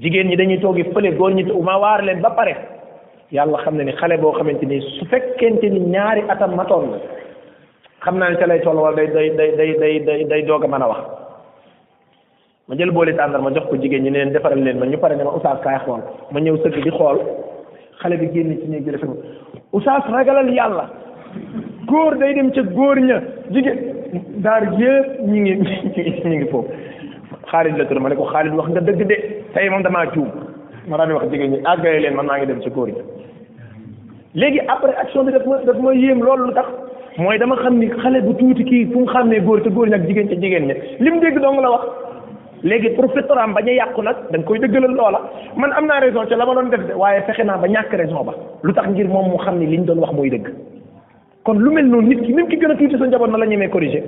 jigéen ñi dañuy toogi fële góor ñi ma waar leen ba pare yàlla xam na ni xale boo xamante ni su fekkente ni ñaari atam matoon la xam naa ne ca lay toll wala day day day day day day doog a mën a wax ma jël booli tàndar ma jox ko jigéen ñi ne leen defaral leen ma ñu pare ne ma oustaz kaay xool ma ñëw sëgg di xool xale bi génn ci néeg bi dafa oustaz ragalal yàlla góor day dem ca góor ña jigéen daar yëpp ñi ngi ñi ngi foofu xaalis la tudd ma ne ko xaalis wax nga dëgg de tey moom damaa juum ma daan wax jigéen ñi àggale leen man maa ngi dem ci góor ña léegi après action bi daf ma daf ma yéem loolu lu tax mooy dama xam ni xale bu tuuti kii fu mu xam ne góor te góor ñi ak jigéen ca jigéen ña li mu dégg dong la wax léegi pour fitoram bañ a yàqu nag da nga koy dëggalal loola man am naa raison ca la ma doon def de waaye fexe naa ba ñàkk raison ba lu tax ngir moom mu xam ni li ñu doon wax mooy dëgg kon lu mel noonu nit ki même ki gën a tuuti sa njaboot na la ñemee corrigé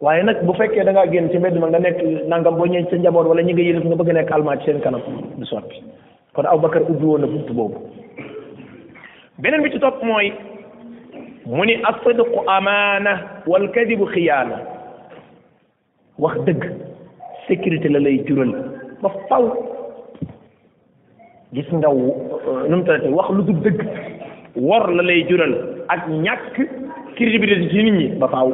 waaye nag bu fekkee da ngaa génn ci mbedd ma nga nekk nangam boo ñëwee sa njaboot wala ñi nga yëlif nga bëgg a nekk almaa ci seen kanam du sotti kon Abubakar ubbi woon na bunt boobu beneen bi ci topp mooy mu ni as-sidqu amaana wal kadibu xiyaana wax dëgg sécurité la lay jural ba faw gis nga euh, nu mu tëddee wax lu du dëgg wor la lay jural ak ñàkk crédibilité ci nit ñi ba faw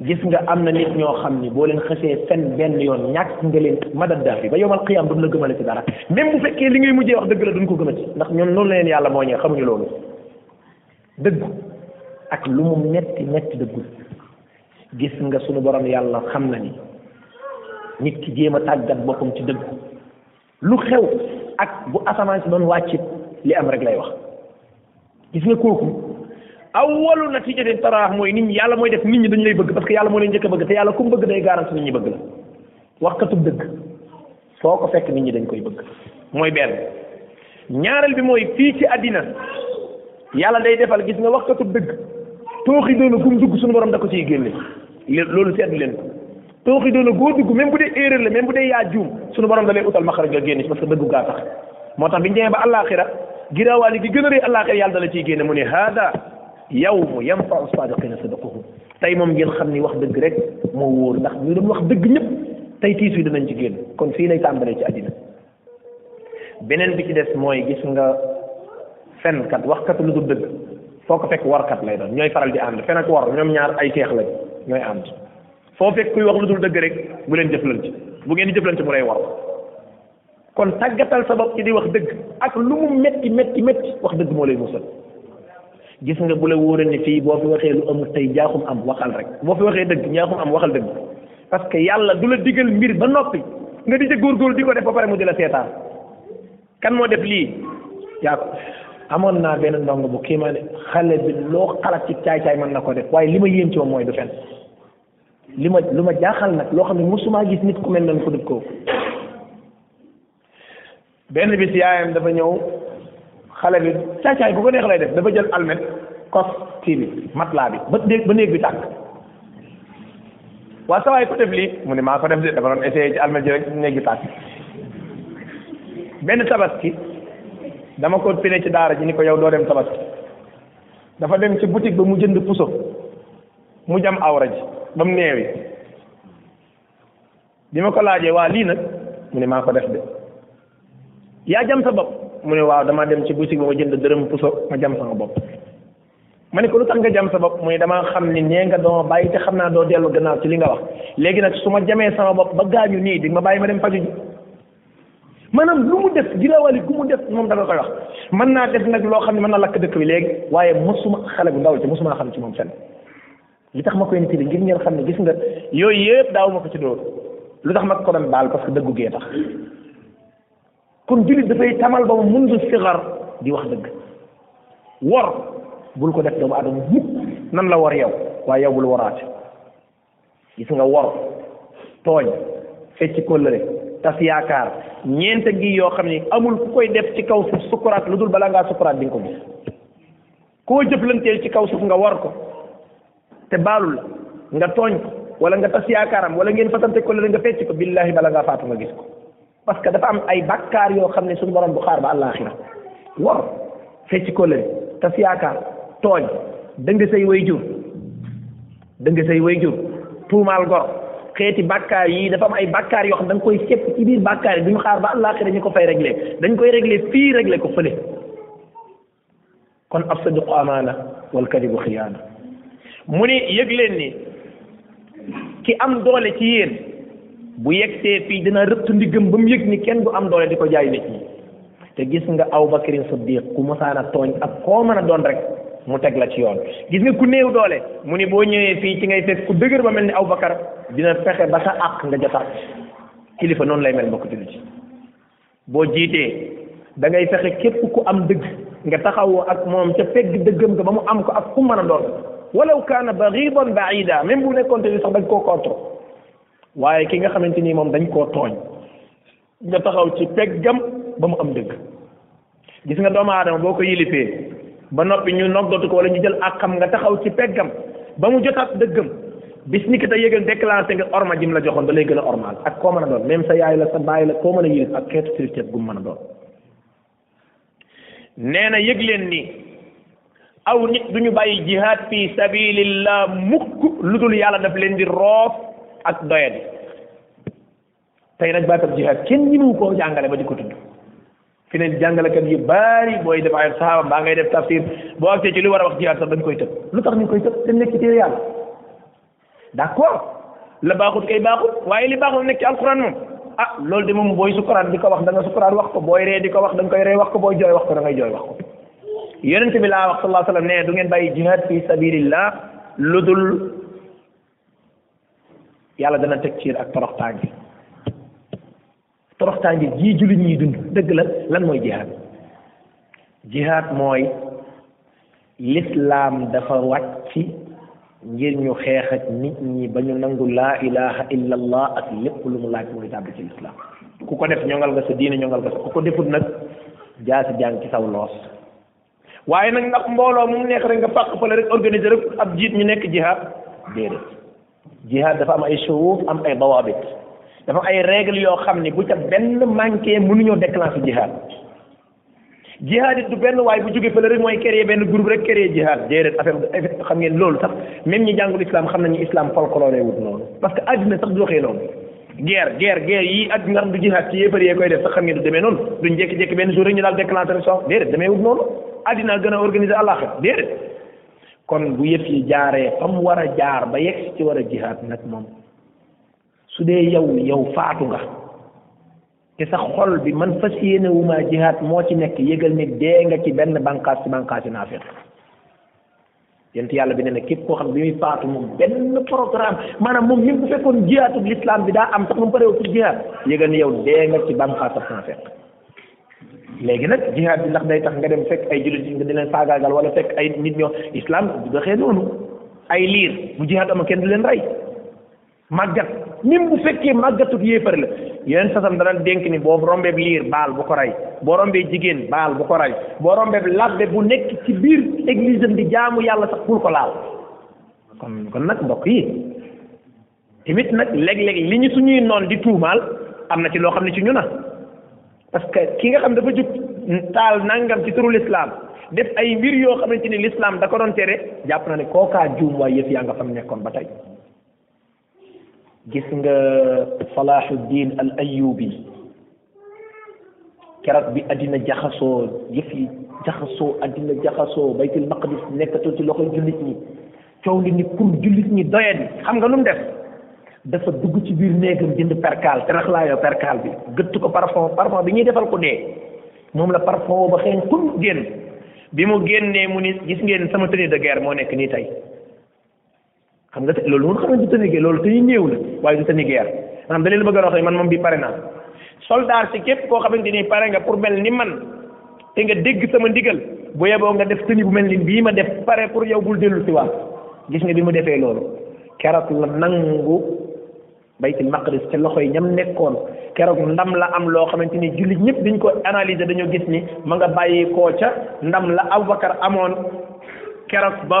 gis nga am na nit ñoo xam ni boo leen xësee fen benn yoon ñàkk nga leen madad daal bi ba yomal xiyam duñ la gëmale ci dara même bu fekkee li ngay mujjee wax dëgg la duñ ko gëmati ndax ñoom noonu la leen yàlla moo ñëw xamuñu loolu dëgg ak lu mu metti metti dëggul gis nga sunu borom yàlla xam na ni nit ki jéem a tàggat boppam ci dëgg lu xew ak bu asamaan si doon wàccit li am rek lay wax gis nga kooku awwalu natijatin taraax mooy nit ñi yàlla mooy def nit ñi dañu lay bëgg parce que yàlla moo leen njëkk a bëgg te yàlla ku mu bëgg day garanti nit ñi bëgg la waxkatu dëgg foo ko fekk nit ñi dañ koy bëgg mooy benn ñaareel bi mooy fii ci àddina yàlla day defal gis nga waxkatu dëgg tooxi doona fu mu dugg suñu borom da ko ciy génne loolu seetlu leen ko tooxi doona goo dugg même bu dee erreur la même bu dee yaa juum suñu borom da lay utal maxaraj nga génn ci parce que dëggu gaa tax moo tax bi ñu demee ba àllaaxira giraawaali gi gën a rëy àllaaxira yàlla da la ciy génne mu ne haada yawmu yanfau saadiqina sadaqahum tey moom ngeen xam ni wax dëgg rek moo wóor ndax ñu doon wax dëgg ñëpp tey tiis wi dinañ ci génn kon fii lay tàmbalee ci àddina beneen bi ci des mooy gis nga fenkat waxkat lu dul dëgg foo ko fekk warkat lay doon ñooy faral di ànd fen ak war ñoom ñaar ay teex lañ ñooy ànd foo fekk kuy wax lu dul dëgg rek bu leen jëflante bu ngeen di jëflante mu lay war kon tàggatal sa bopp ci di wax dëgg ak lu mu metti metti metti wax dëgg moo lay musal gis nga bu la wóoree ne fii boo fi waxee lu amul tey njaaxum am waxal rek boo fi waxee dëgg njaaxum am waxal dëgg parce que yàlla du la digal mbir ba noppi nga di ca góorgóorlu di ko def ba pare mu di la seetaan kan moo def lii yaa ko amoon naa benn ndongo bu kii ma ne xale bi loo xalaat ci caay-caay mën na ko def waaye li ma yéem ci moom mooy du fen li ma lu ma jaaxal nag loo xam ne mosumaa gis nit ku mel noonu ko dut kooku benn bis yaayam dafa ñëw xale bi caacaay bu ko neex lay def dafa jël almet kos kii bi matelas bi ba néeg ba néeg bi tàkk waa sawaay ko def lii mu ne maa ko def de dafa doon essayé ci almet ji rek néeg bi tàkk benn tabaski dama ko pine ci daara ji ni ko yow doo dem tabaski dafa dem ci boutique ba mu jënd puso mu jam awra ji ba mu neewi bi ma ko laajee waa lii nag mu ne maa ko def de yaa jam sa bopp mu ne waaw damaa dem ci boutique ba ma jënd dërëm puso ma jam sama bopp ma ne ko lu tax nga jam sa bopp mu ne damaa xam ni nee nga doo bàyyi te xam naa doo dellu gannaaw ci li nga wax léegi nag su ma jamee sama bopp ba gaañu nii di ma bàyyi ma dem faju ji maanaam lu mu def girawali ku mu def moom danga koy wax mën naa def nag loo xam ne mën na lakk dëkk bi léegi waaye mosuma xale bu ndaw ci mosuma xam ci moom fenn li tax ma koy nettali ngir ngeen xam ne gis nga yooyu yëpp daaw ma ko ci dóor lu tax ma ko doon baal parce que dëggu gee tax kon jullit dafay tamal ba mu mundu sigar di wax dëgg wor bul ko def doomu adama mukk nan la war yow waaye yow bul waraate gis nga wor tooñ fecc kóllëre tas yaakaar ñeente gi yoo xam ne amul ku koy def ci kaw suuf sukuraat lu dul balaa ngaa sukuraat di nga ko gis koo jëflanteel ci kaw suuf nga war ko te baalu la nga tooñ ko wala nga tas yaakaaram wala ngeen fasante ko la nga fecc ko billahi bala ngaa faatu nga gis ko parce que dafa am ay bakkaar yoo xam ne suñu borom bu xaar ba àllaaxira war fecc ko leen tas yaakaar tooñ dëng say way jur dëng say way jur tuumaal gor xeeti bàkkaar yi dafa am ay bàkkaar yoo xam da nga koy sepp ci biir bàkkaar yi duñu xaar ba àllaaxira ñu ko fay réglé dañ koy réglé fii réglé ko fële kon ab sadiqu amaana wal kadibu xiyaana mu ni yëg leen ni ki am doole ci yéen bu yegsee fii dina rëtt ndiggam ba mu yëg ni kenn du am doole di ko jaay nit ñi te gis nga aw bakrin siddiq ku mosaana tooñ ak koo mën a doon rek mu teg la ci yoon gis nga ku néew doole mu ni boo ñëwee fii ci ngay fekk ku dëgër ba mel ni aw bakar dina fexe ba sa àq nga jotaat kilifa noonu lay mel mbokk jullit ci boo jiitee da ngay fexe képp ku am dëgg nga taxawoo ak moom ca pegg dëggam nga ba mu am ko ak ku mën a doon walaw kaana baridan baida même bu nekkoon te ni sax dañ koo contre waaye ki nga xamante ni moom dañ koo tooñ nga taxaw ci peggam ba mu am dëgg gis nga doomu aadama boo ko yilifee ba noppi ñu noggatu ko wala ñu jël ak xam nga taxaw ci peggam ba mu jotaat dëggam bis ni ki te yëgal déclenché nga orma jim la joxoon da lay gën a ormal ak koo mën a doon même sa yaay la sa baay la koo mën a yilif ak xeetu kilifteef gu mu mën a doon nee na yëg leen ni aw nit du ñu bàyyi jihaad fi sabilillah mukk lu dul yàlla daf leen di roof ak doyadi tey nag baatab jihaad kenn ñi mu koo jàngale ba di ko tudd fi ne jàngalekat yu bari booy def ay saaba mbaa ngay def tafsir boo agsee ci li war a wax jihaad sax dañ koy tëb lu tax ñu koy tëb dañ nekk ci téere yàlla d'accord la baaxut kay baaxut waaye li baaxul nekk ci alquran moom ah loolu de moom booy sukuraat di ko wax da nga sukuraat wax ko booy ree di ko wax da nga koy ree wax ko booy jooy wax ko da ngay jooy wax ko yonent bi laa wax sallallahu alayhi wa sallam ne du ngeen bàyyi jihaad fi sabilillah lu dul yàlla dana teg ci ak toroxtaange toroxtaange jii jullit ñuy dund dëgg la lan mooy jihaad jihaad mooy lislaam dafa wàcc ngir ñu xeex ak nit ñi ba ñu nangu laa ilaha illa allah ak lépp lu mu laaj mooy tàbbi ci lislaam ku ko def ñongal nga sa diine ñongal nga sa ku ko defut nag jaasi jàng ci saw loos waaye nag ndax mbooloo mu neex rek nga fàq fële rek organiser rek ab jiit ñu nekk jihaad déedéet jihaad dafa am ay shuruut am ay dawaabit dafa am ay règle yoo xam ne bu ca benn manqué mënuñoo déclencher jihaad jihaad it du benn waaye bu jógee fële rek mooy créer benn groupe rek créer jihaad déedéet affaire xam ngeen loolu sax même ñi jàngul islam xam nañu islam folklore wut noonu parce que àddina sax du doxee noonu guerre guerre guerre yi ak nga xam du jihaad ci yéefar yee koy def sax xam ngeen du demee noonu duñ jékki-jékki benn jour rek ñu daal déclenché rek sax déedéet demee wut noonu addina gën a organisé àllaaxir déedéet kon bu yëf yi jaaree fa mu war a jaar ba yegg ci war a jihaad nag moom su dee yow yow faatu nga te sa xol bi man fas yéene wu ma jihaad moo ci nekk yëgal ni dee nga ci benn bànqaas ci bànqaas yi naafeq yent yàlla bi ne na képp koo xam bi muy faatu moom benn programme maanaam moom ñëpp bu fekkoon jihaatu l'islam bi daa am sax moom pareew pour jihaat yëgal ne yow dee nga ci ban xaasab sans fekk léegi nag jihaat bi ndax day tax nga dem fekk ay jullit nga di leen faagaagal wala fekk ay nit ñoo islam du doxee noonu ay liir bu jihaat ama kenn du leen rey màggat même bu fekkee màggatub yéefar la yeneen sasam dana dénk ni boo rombeeb liir baal bu ko rey boo rombee jigéen baal bu ko rey boo rombeeb labbe bu nekk ci biir église am di jaamu yàlla sax bul ko laal kon kon nag mbokk yi tamit nag léeg-léeg li ñu suñuy noon di tuumaal am na ci loo xam ne ci ñu na parce que ki nga xam dafa jug taal nangam ci turu l'islam def ay mbir yoo xamante ni l'islam da ko doon tere jàpp na ne kookaa juum waaye yëf yaa nga fam nekkoon ba tey gis nga Salahuddin al Ayyubi keroog bi addina jaxasoo yëf yi jaxasoo addina jaxasoo baytul maqdis nekkatoo ci loxoy jullit ñi coow li ni pour jullit ñi doyadi xam nga lu mu def dafa dugg ci biir néegam jënd perkaal te raxlaayoo perkaal bi gëtt ko parfum parfum bi ñuy defal ko dee moom la parfum ba xeeñ xul génn bi mu génnee mu ni gis ngeen sama tenue de guerre moo nekk nii tey xam nga te loolu moom xam nga du tane guerre loolu te ñu néew la waaye du tane guerre maanaam da leen bëgg a wax man moom bi pare naa soldat si képp koo xamante ni pare nga pour mel ni man te nga dégg sama ndigal bu yeboo nga def tëni bu mel ni bii ma def pare pour yow bul dellu si waat gis nga bi mu defee loolu keroog la nangu baytil maqdis ca loxo yi ñam nekkoon keroog ndam la am loo xamante ni jullit ñëpp biñ ko analyser dañoo gis ni ma nga bàyyi koo ca ndam la Abubakar amoon keroog ba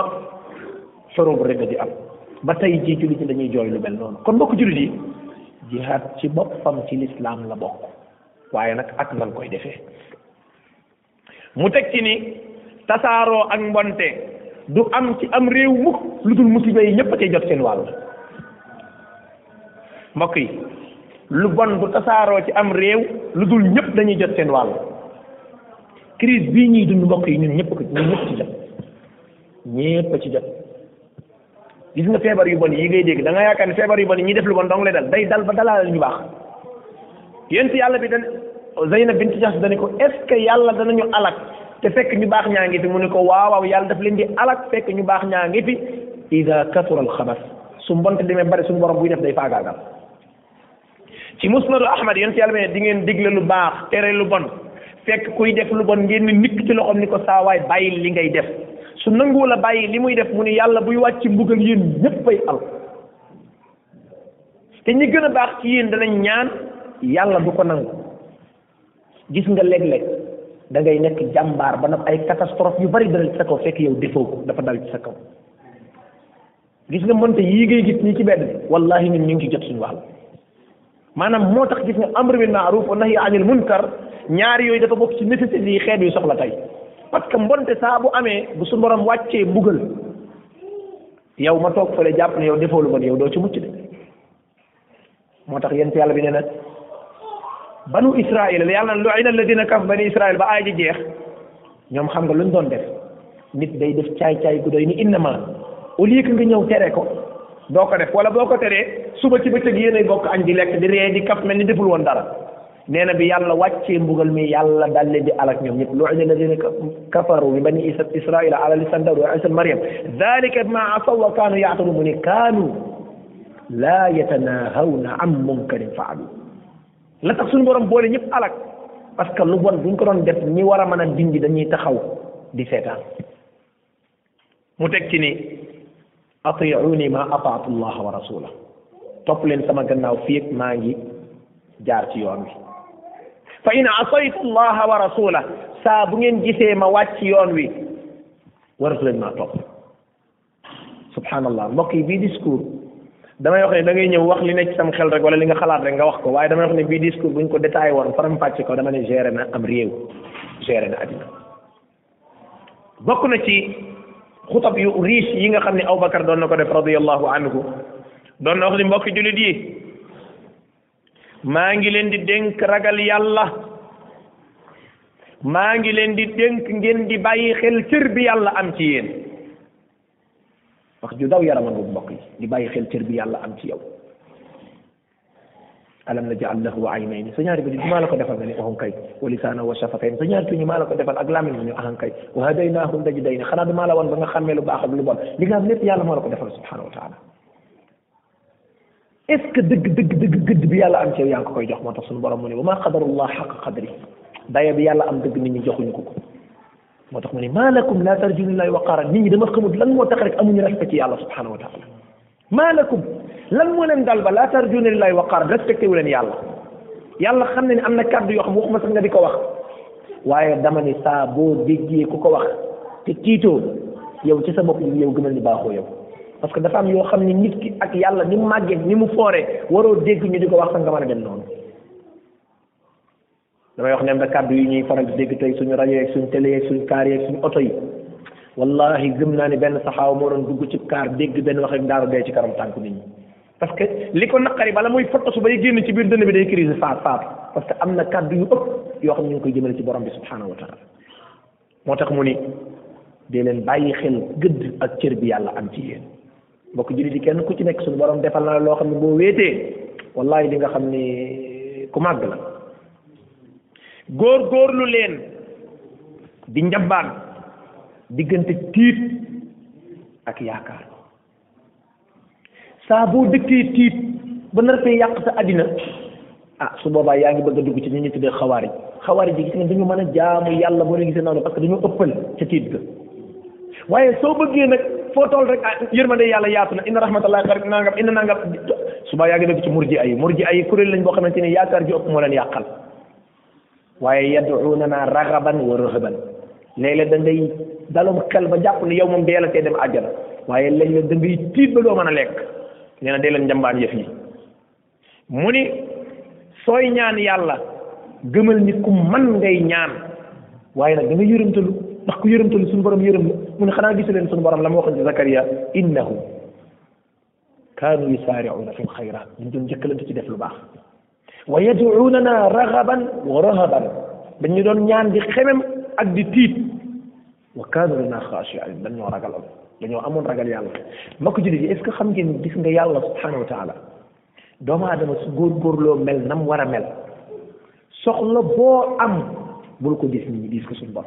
xorob rek di am ba tey jii jullit ñi dañuy jooy lu mel noonu kon mbokk jullit yi jihaad ci boppam ci lislaam la bokk waaye nag ak nan koy defee mu teg ci ni tasaaroo ak mbonte du am ci am réew mukk lu dul musiba yi ñëpp cay jot seen wàll mbokk yi lu bon bu tasaaroo ci am réew lu dul ñëpp dañuy jot seen wàll crise bii ñuy dund mbokk yi ñun ñëpp ko ñun ñëpp ci jot ñëpp ci jot gis nga feebar yu bon yi ngay dégg da nga yaakaar ne feebar yu bon yi ñuy def lu bon dong lay dal day dal ba dalal ñu baax yéen si yàlla bi dan Zeynab bint Jahsh dani ko est ce que yàlla danañu alak te fekk ñu baax ñaa ngi fi mu ne ko waaw waaw yàlla daf leen di alak fekk ñu baax ñaa ngi fi ida kasura al xabas su mbonte demee bari suñu borom buy def day faagaagal ci musnadu ahmad yonent yàlla bi ne di ngeen digle lu baax tere lu bon fekk kuy def lu bon ngeen ni nikk ci loxoom ni ko saawaay bàyyi li ngay def su nanguwu la bàyyi li muy def mu ni yàlla buy wàcc mbugal yéen ñépp ay al te ñi gën a baax ci yéen danañ ñaan yàlla du ko nangu gis nga léeg-léeg da ngay nekk jàmbaar ba nag ay catastrophe yu bari dal ci sa kaw fekk yow defoo ko dafa dal ci sa kaw gis nga monte yii ngay gis ñi ci benn wallahi ñun ñu ngi ci jot suñu wàll maanaam moo tax gis nga amr bil maaruf wa nahi anil munkar ñaari yooyu dafa bokk ci nécessité yi xeet yu soxla tey parce que mbonte saa bu amee bu su borom wàccee mbugal yow ma toog fële jàpp ne yow defoo lu bon yow doo ci mucc de moo tax yéen ci yàlla bi nee na banu israil la yàlla lu ay na alladina kaf bani israil ba aay ji jeex ñoom xam nga luñ doon def nit day def caay-caay gu doy ni innama au lieu que nga ñëw tere ko doo ko def wala boo ko teree suba ci bëccëg yéenay bokk añ di lekk di ree di kaf mel ni deful woon dara nee na bi yàlla wàccee mbugal mi yàlla daal leen di alak ñoom ñëpp lu'ina alladina kafaru min bani israila ala lisan dawud wa isa maryam dalika bima asaw wa kaanu yaatadu mu ne kaanu laa yatanahawna an munkarin faalu la tax suñu borom boole ñëpp alak parce que lu bon buñ ko doon def ñi war a mën a dindi dañuy taxaw di seetaan mu teg ci ni atiuni ma ataatu llaha wa rasula topp leen sama gannaaw fii ak maa ngi jaar ci yoon wi fa in asaytu llaha wa rasula saa bu ngeen gisee ma wàcc yoon wi waratu leen maa topp subhanallah mbokk yi bii discours damay wax ne da ngay ñëw wax li nekk sam xel rek wala li nga xalaat rek nga wax ko waaye damay wax ne bii discours bu ñu ko détaillé woon faram fàcce ko dama ne géré na am réew géré na addina bokk na ci xutab yu riche yi nga xam ne Abubakar doon na ko def radiyallahu anhu doon na wax ni mbokki jullit yi maa ngi leen di dénk ragal yàlla maa ngi leen di dénk ngeen di bàyyi xel cër bi yàlla am ci yéen wax ju daw yaram a mbokk yi di bàyyi xel cër bi yàlla am ci yow alam naj'al lahu aynayni sa ñaari bëñ maa la ko defal nga ni aham kay wa lisaana wa shafatayn sa ñaari tuñ maa la ko defal ak làmmiñ ñu aham kay wa hadaynaahu najdayni xanaa du maa la woon ba nga xàmmee lu baax ak lu bon li nga am lépp yàlla moo la ko defal subhanahu wa taala est ce que dëgg dëgg dëgg gëdd bi yàlla am ci yow yaa ngi ko koy jox moo tax suñu borom mu ne wa maa qadarullah xaq qadri daye bi yàlla am dëgg nit ñi joxuñu ko ko moo tax mu ne maa lakum laa tarjuuna lillahi waqaaran nit ñi dama xamul lan moo tax rek amuñu respect ci yàlla subhanahu wa taala maa lakum lan moo leen dal ba laa tarjuuna lillaahi waqaaran respecté wu leen yàlla yàlla xam ne ni am na kàddu yoo xam waxuma sax nga di ko wax waaye dama ne saa boo déggee ku ko wax te tiitoo yow ci sa bopp yow gëmal ni baaxoo yow parce que dafa am yoo xam ne nit ki ak yàlla ni mu màggee ni mu fooree waroo dégg ñu di ko wax sax nga mën a dem noonu damay wax ne am na kàddu yu ñuy faral di dégg tey suñu rajo yeeg suñu télé yeeg suñu kaar yeeg suñu oto yi wallahi gëm naa ne benn saxaaw moo doon dugg ci kaar dégg benn wax rek daanu dee ci kanam tànk nit ñi parce que li ko naqari bala muy foto su bay génn ci biir dënn bi day crise faat faat parce que am na kàddu yu ëpp yoo xam ne ñu ngi koy jëmale ci borom bi subhanahu wa taala moo tax mu ni dee leen bàyyi xel gëdd ak cër bi yàlla am ci yéen mbokk jullit yi kenn ku ci nekk suñu borom defal na loo xam ne boo wéetee wallahi di nga xam ni ku màgg la góor góorlu leen di njabaan diggante tiit ak yaakaar saa boo dëkkee tiit ba nar fee yàq sa àddina ah su boobaa yaa ngi bëgg a dugg ci ni ñu tuddee xawaari xawaari ji gis nga dañu mën a jaamu yàlla boo leen gisee noonu parce que dañoo ëppal ca tiit ga waaye soo bëggee nag foo toll rek ah yërmande yàlla yaatu na inna rahmatallahi xarit nangam inna nangam suba yaa ngi dëgg ci murji ay murji ay kuréel lañ boo xamante ni yaakaar ji ëpp moo leen yàqal waaye yad'uuna naa ragaban wa rahaban léeg-léeg da ngay dalum xel ba jàpp ne yow moom dee la tee dem àjjana waaye léeg-léeg da ngay tiit ba doo mën a lekk nee na dee leen njambaan yëf yi mu ni sooy ñaan yàlla gëmal ni ku man ngay ñaan waaye nag da nga yërëmtalu ndax ku yërëmtalu suñu borom yërëm la mu ne xanaa gisu leen suñu borom la ma waxoon ci Zakaria innahu kaanu yusaari'uuna fil xayraat dañ doon njëkkalante ci def lu baax wa yad'uunana ragaban wa rahaban dañu doon ñaan di xemem ak di tiit wa kaanu lana xaashi'in dañ ñoo ragaloon dañoo amoon ragal yàlla ma ko jullit yi est ce que xam ngeen gis nga yàlla subhanahu wa taala doomu aadama su góorgóorloo mel nam war a mel soxla boo am bul ko gis nit ñi diis ko suñu bopp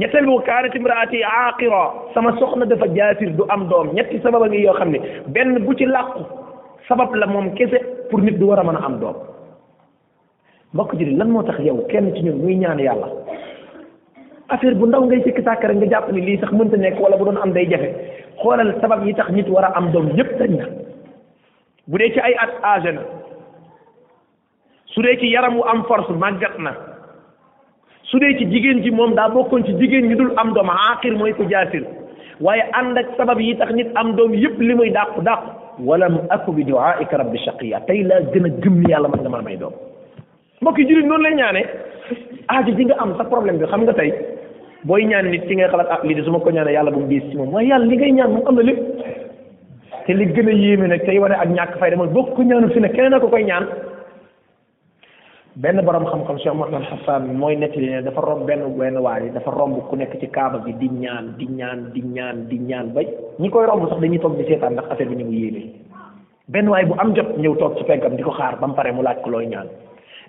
ñetteel bu kaanat imraati aaqira sama soxna dafa jaasir du am doom ñetti sabab a ngi yoo xam ne benn bu ci làqu sabab la moom kese pour nit du war a mën a am doom mbokk ji lan moo tax yow kenn ci ñun muy ñaan yàlla affaire bu ndaw ngay sikki sàkk rek nga jàpp ni lii sax mënta nekk wala bu doon am day jafe xoolal sabab yi tax nit war a am doom yépp dañ na bu dee ci ay at âgé na su dee ci yaram wu am force màggat na su dee ci jigéen ji moom daa bokkoon ci jigéen ñi dul am doom aaxir mooy ko jaasir waaye ànd ak sabab yi tax nit am doom yépp li muy dàqu dàqu walam aku bi duaika rabbi shaqiya tey laa gën a gëm ni yàlla man nga mën a may doom mbokk yi jullit noonu lay ñaane aajo ji nga am sa problème bi xam nga tey booy ñaan nit ci ngay xalaat ah lii de su ma ko ñaanee yàlla bu mu diis ci moom waaye yàlla li ngay ñaan moom am na lépp te li gën a yéeme nag tey wane ak ñàkk fayda mooy bokk ko ñaanul fi ne keneen a ko koy ñaan benn borom xam-xam Cheikh Mouhamed Hassan mooy nettali ne dafa romb benn benn waay yi dafa romb ku nekk ci kaaba bi di ñaan di ñaan di ñaan di ñaan ba ñi koy romb sax dañuy toog di seetaan ndax affaire bi ni mu yéeme benn waay bu am jot ñëw toog ci peggam di ko xaar ba mu pare mu laaj ko looy ñaan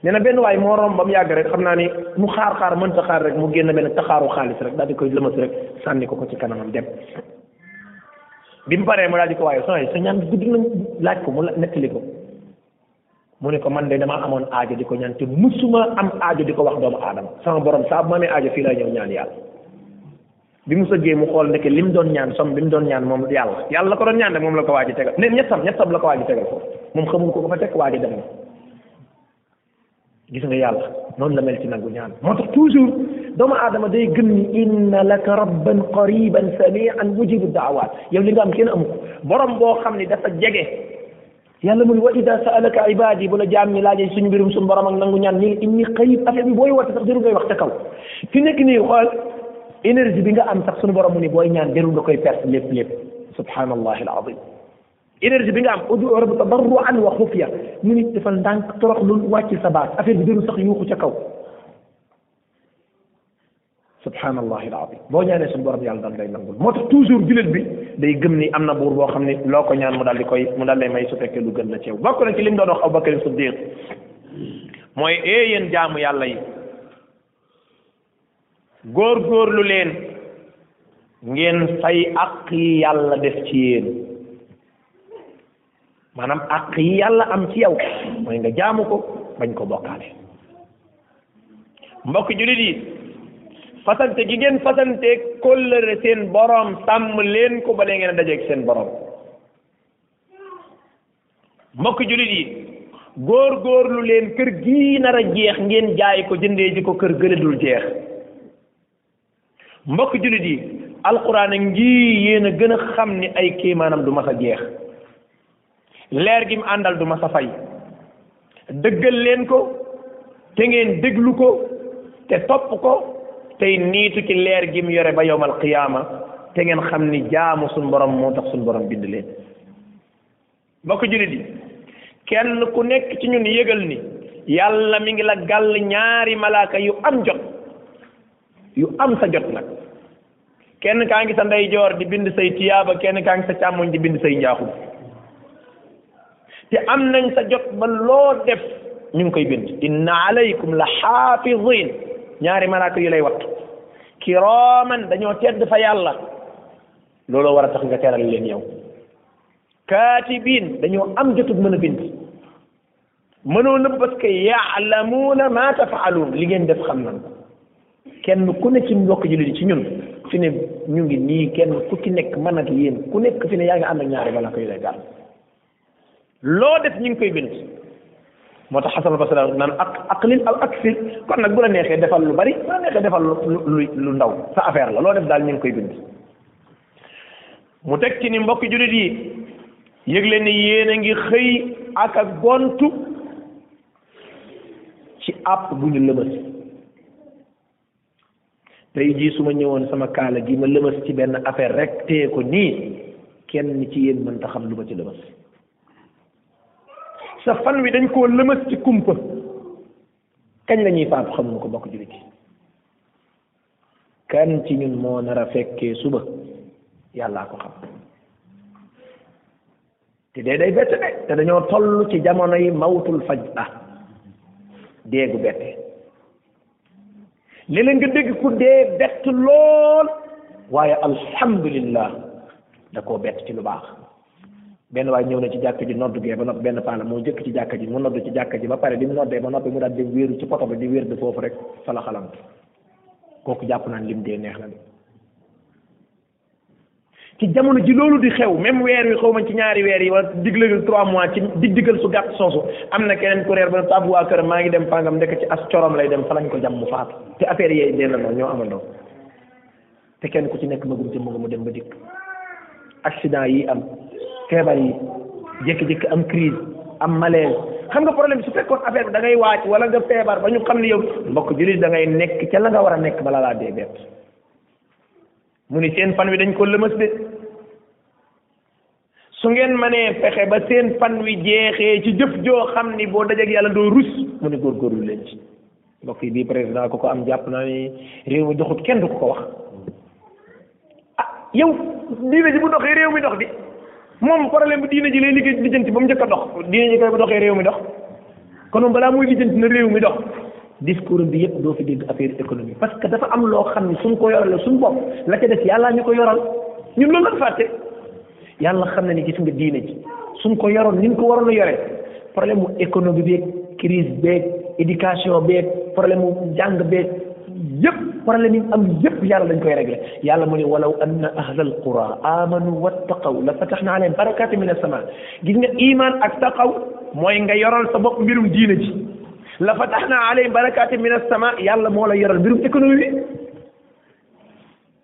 nee na benn waay moo romb ba mu yàgg rek xam naa ni mu xaar xaar mënta xaar rek mu génn benn taxaaru xaalis rek daal di koy lëmas rek sànni ko ko ci kanamam dem bi mu paree mu daal di ko waaye sooy sa ñaan gudd na laaj ko mu nettali ko mu ne ko man de damaa amoon aajo di ko ñaan te musuma am aajo di ko wax doomu aadama sama borom saa bu ma amee aajo fii laa ñëw ñaan yàlla bi mu sëggee mu xool ndeke lim doon ñaan som bi mu doon ñaan moom yàlla yàlla la ko doon ñaan de moom la ko waaji tegal ne ñettam ñettam la ko waaji tegal foofu moom xamul ko ko fa teg waaji dem na gis nga yàlla noonu la mel ci nangu ñaan moo tax toujours doomu aadama day gëm ni inna laka rabban qariban samian mujibu daawaat yow li nga am kenn amu ko borom boo xam ne dafa jege yàlla mu ne wa ida saalaka ibadi bu la jaam ñi laajee suñu mbirum suñu borom ak nangu ñaan ñi inni xayib affaire bi booy woote sax jarul ngay wax ca kaw fi nekk nii xool énergie bi nga am sax suñu borom mu ne booy ñaan jarul nga koy perte lépp lépp subhanallahi alazim énergie bi nga am udu rabbi tadarruan wa xufiya mu nit defal ndànk torox lu wàcc sa baat affaire bi dëru sax yuuxu ca kaw subhanallahi alazim boo ñaanee suñu borom yàlla dal day nangul moo tax toujours jullit bi day gëm ni am na buur boo xam ne loo ko ñaan mu daal di koy mu daal lay may su fekkee lu gën la ceew bokk na ci li mu doon wax Abubakar Siddiq mooy ee yéen jaamu yàlla yi góor góorlu leen ngeen fay àq yi yàlla def ci yéen maanaam àq yi yàlla am ci yow mooy nga jaamu ko bañ ko bokkaale mbokk julit yi fasante gi ngeen fasante kóllëre seen borom sàmm leen ko ba lee ngeen a dajeeg seen borom mbokk jullit yi góor góorlu leen kër gii nar a jeex ngeen jaay ko jëndee ji ko kër gële dul jeex mbokk jullit yi alquran a ngii yéen a gën a xam ni ay kéemaanam du mas a jeex leer gi mu àndal du mas a fay dëggal leen ko te ngeen déglu ko te topp ko tey niitu ci leer gi mu yore ba yowmal qiyaama te ngeen xam ni jaamu suñ borom moo tax suñ borom bind leen mbokk jullit yi kenn ku nekk ci ñun yëgal ni yàlla mi ngi la gàll ñaari malaaka yu am jot yu am sa jot nag kenn kaa ngi sa ndeyjoor di bind say tiyaaba kenn kaa ngi sa càmmoñ di bind say njaaxum te am nañ sa jot ba loo def ñu ngi koy bind inna alaykum la xaafizin ñaari malaaka yu lay wattu kiraaman dañoo tedd fa yàlla looloo war a tax nga teral leen yow kaatibiin dañoo am jotug mën a bind mënoo nëbb parce que yaalamuuna ma tafaaluun li ngeen def xam nan kenn ku ne ci mbokk jullit ci ñun fi ne ñu ngi nii kenn ku ci nekk man ak yéen ku nekk fi ne yaa ngi ànd ak ñaari balaa koy lay gaal loo def ñu ngi koy bind moo tax xasan basri naan ak aqlil aw aksir kon nag bu la neexee defal lu bari bu la neexee defal lu lu ndaw sa affaire la loo def daal ñu ngi koy bind mu teg ci ni mbokki jullit yi yëg leen ni yéen a ngi xëy ak ak gontu ci àpp bu ñu lëmas tey jii su ma ñëwoon sama kaala gi ma lëmas ci benn affaire rek téye ko nii kenn ci yéen mën ta xam lu ma ci lëmas sa fan wi dañ koo lëmas ci kumpa kañ la ñuy faatu xamuñu ko bokk jullit yi kan ci ñun moo nar a fekkee suba yàllaa ko xam te dee day bette de te dañoo toll ci jamono yi mawtul faj ah déegu bette léeg-léeg nga dégg ku dee bett lool waaye alhamdulillah da koo bett ci lu baax benn waaye ñëw na ci jàkk ji noddu gee ba noppi benn paala moo jëkk ci jàkk ji mu noddu ci jàkk ji ba pare bi mu noddee ba noppi mu daal di wéeru ci poto ba di wéer de foofu rek fa la xalam kooku jàpp naan lim dee neex na de ci jamono ji loolu di xew même weer wi xaw ma ci ñaari weer yi wala diglagal trois mois ci dig digal su gàtt soosu am na keneen ku reer ba ne ab waa kër maa ngi dem fangam ndekk ci as corom lay dem fa lañ ko jam mu faatu te affaire yee dee na ñoo amandoo te kenn ku ci nekk magum jëmm nga mu dem ba dikk accident yi am feebar yi jékki-jékki am crise am malaise xam nga problème su fekkoon affaire bi da ngay waaj wala nga feebar ba ñu xam ne yow mbokk jullit da ngay nekk ca la nga war a nekk bala laa dee bett mu ni seen fan wi dañ ko lëmas de su ngeen mënee fexe ba seen fan wi jeexee ci jëf joo xam ni boo dajeeg yàlla doo rus mu ne góorgóorlu leen ci mbokk yi bii président ko ko am jàpp naa ni réew mi doxut kenn du ko ko wax ah yow diine ji bu doxee réew mi dox di moom problème bi diine ji lay liggéey lijjanti ba mu njëkk a dox diine ji kay bu doxee réew mi dox kon moom balaa muy lijjanti na réew mi dox discours bi yëpp doo fi dégg affaire économie parce que dafa am loo xam ne suñ ko yoral suñ bopp la ca des yàlla ñu ko yoral ñun loolu lañ fàtte yàlla xam na ni gis nga diine ji suñ ko yoroon ni ñu ko waroon a yore problème mu économie beeg crise beeg éducation beeg problème mu jàng beeg yëpp problème yi am yëpp yàlla dañ koy réglé yàlla mu ne walaw anna ahlal qura amanu wattaqaw la fataxna alayhim barakaati min assamaa gis nga iman ak taqaw mooy nga yoral sa bopp mbirum diine ji la fataxna alayhim barakatin min as-sama yàlla moo la yoral mbirum économie bi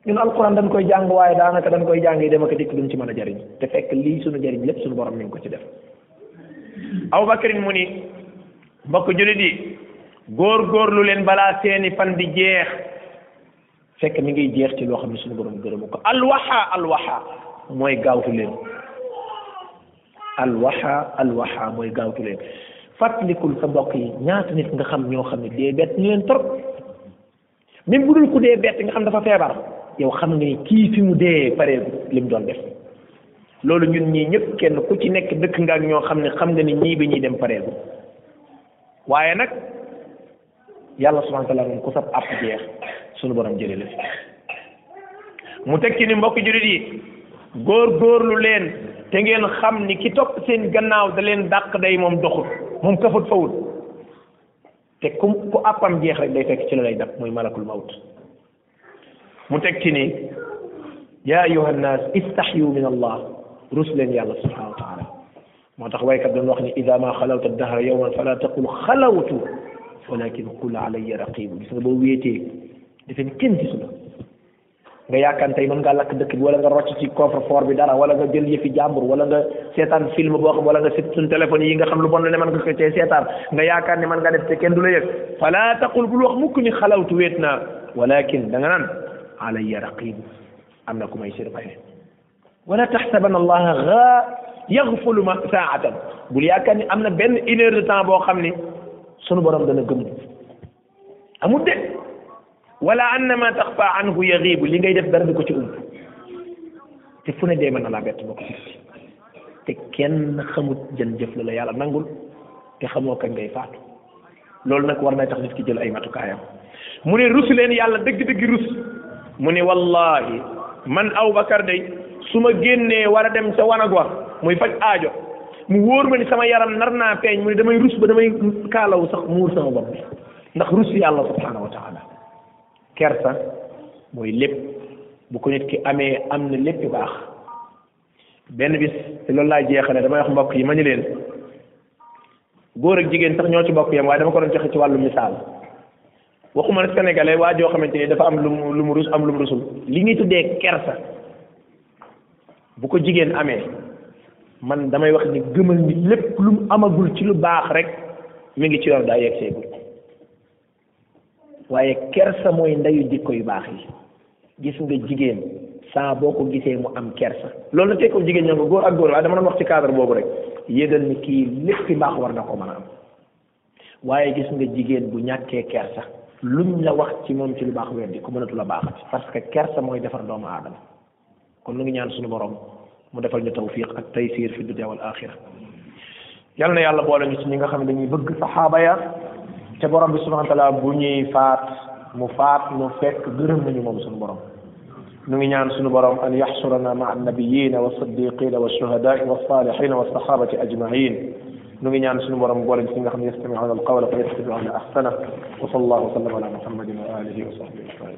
ñun alquran dañ koy jàng waaye daanaka dañ koy jàng yi dem ak dikk duñ ci mën a jariñ te fekk lii suñu jariñ lépp suñu borom mi ngi ko ci def aw bakrin mu ni mbokk jullit yi góor góorlu leen balaa seeni fan di jeex fekk mi ngi jeex ci loo xam ne suñu borom gërëmu ko alwaxa alwaxa mooy gaawtu leen alwaxa alwaxa mooy gaawtu leen fàttalikul sa mbokk yi ñaata nit nga xam ñoo xam ne dee bett ñu leen trop même bu dul ku dee bett nga xam dafa feebar yow xam nga ni kii fi mu dee pare li mu doon def loolu ñun ñii ñëpp kenn ku ci nekk dëkk nga ak ñoo xam ne xam nga ni ñii bi ñuy dem pareegu waaye nag yàlla subhanahu wa taala moom ku sab àpp jeex sunu borom jëlee la fi mu teg ci ni mbokk jurit yi góor góorlu leen te ngeen xam ni ki topp seen gannaaw da leen dàq day moom doxul moom kafut fawul te ku ku àppam jeex rek day fekk ci la lay dab muy malakul mawt mu teg ci ni yaa ayuha nnaas istaxyu min allah rus leen yàlla subhanahu wa taala moo tax waykat doon wax ni ida ma xalawta dahra yowman fala taqul xalawtu walakin qul alayya raqibu gis nga boo wéetee defe ni kenn gisu la nga yaakaar tey mën ngaa lakk dëkk bi wala nga rocc ci coffre fort bi dara wala nga jël yëfi jàmbur wala nga seetaan film boo xam wala nga seet suñ téléphone yi nga xam lu bon la ne mën nga ko cee seetaan nga yaakaar ni mën nga def te kenn du la yëg fala taqul bul wax mukk ni xalawtu wéet naa walakin da nga naan alayya raqib am na ku may surveiller wala taxsabanna allaha ga yaxfulu ma saatan bul yaakaar ni am na benn une heure de temps boo xam ni sunu borom dana gëm amul de wala annama taxfa anhu yaxiibu li ngay def dara di ko ci umb te fu ne dee mën na laa bett bokk ci te kenn xamut jën jëf la la yàlla nangul te xamoo kañ ngay faatu loolu nag war nay tax nit ki jël ay matukaayam mu ne rus leen yàlla dëgg-dëgg rus mu ne wallahi man Aboubacar day su ma génnee war a dem ca wanag wa muy faj aajo mu wóor ma ni sama yaram nar naa peeñ mu ne damay rus ba damay kaalawu sax muur sama bopp bi ndax rus yàlla subhanahu wa taala kersa mooy lépp bu ko nit ki amee am na lépp baax benn bis te loolu laay jeexale damay wax mbokk yi ma ñu leen góor ak jigéen sax ñoo ci bokk yam waaye dama ko doon joxe ci wàllu misaal waxuma ne sénégalais waa joo xamante ni dafa am lu mu lu mu rus am lu mu rusul li ñuy tuddee kersa bu ko jigéen amee man damay wax ni gëmal ni lépp lu mu amagul ci lu baax rek mi ngi ci yoon daa yegg seegul waaye kersa mooy ndeyu jikko yu baax yi gis nga jigéen saa boo ko gisee mu am kersa loolu la tekkul jigéen ña nga góor ak góor waaye dama doon wax ci cadre boobu rek yëgal ni kii lépp fi mbaax war na ko mën a am waaye gis nga jigéen bu ñàkkee kersa luñ la wax ci moom ci lu baax weddi ko mënatu la baaxati parce que kersa mooy defar doomu aadama kon nu ngi ñaan suñu borom mu defal ñu tawfiq ak taysir fi dunya wal axira yal na yàlla boole ñu ci ñi nga xam ne dañuy bëgg saxaaba ya te borom bi subhanahu wa taala bu ñuy faat mu faat mu fekk gërëm nañu moom suñu borom nu ngi ñaan suñu borom an yaxsurana maa annabiyina wa siddiqina wa shuhadaai wa salihina wa sahabati ajmain nu ngi ñaan suñu borom boole ci nga xam ne yastamiuna alqawla fa yattabiuna ahsana wa sallallahu wa sallam ala muhammadin wa alihi wa sahbihi ajmain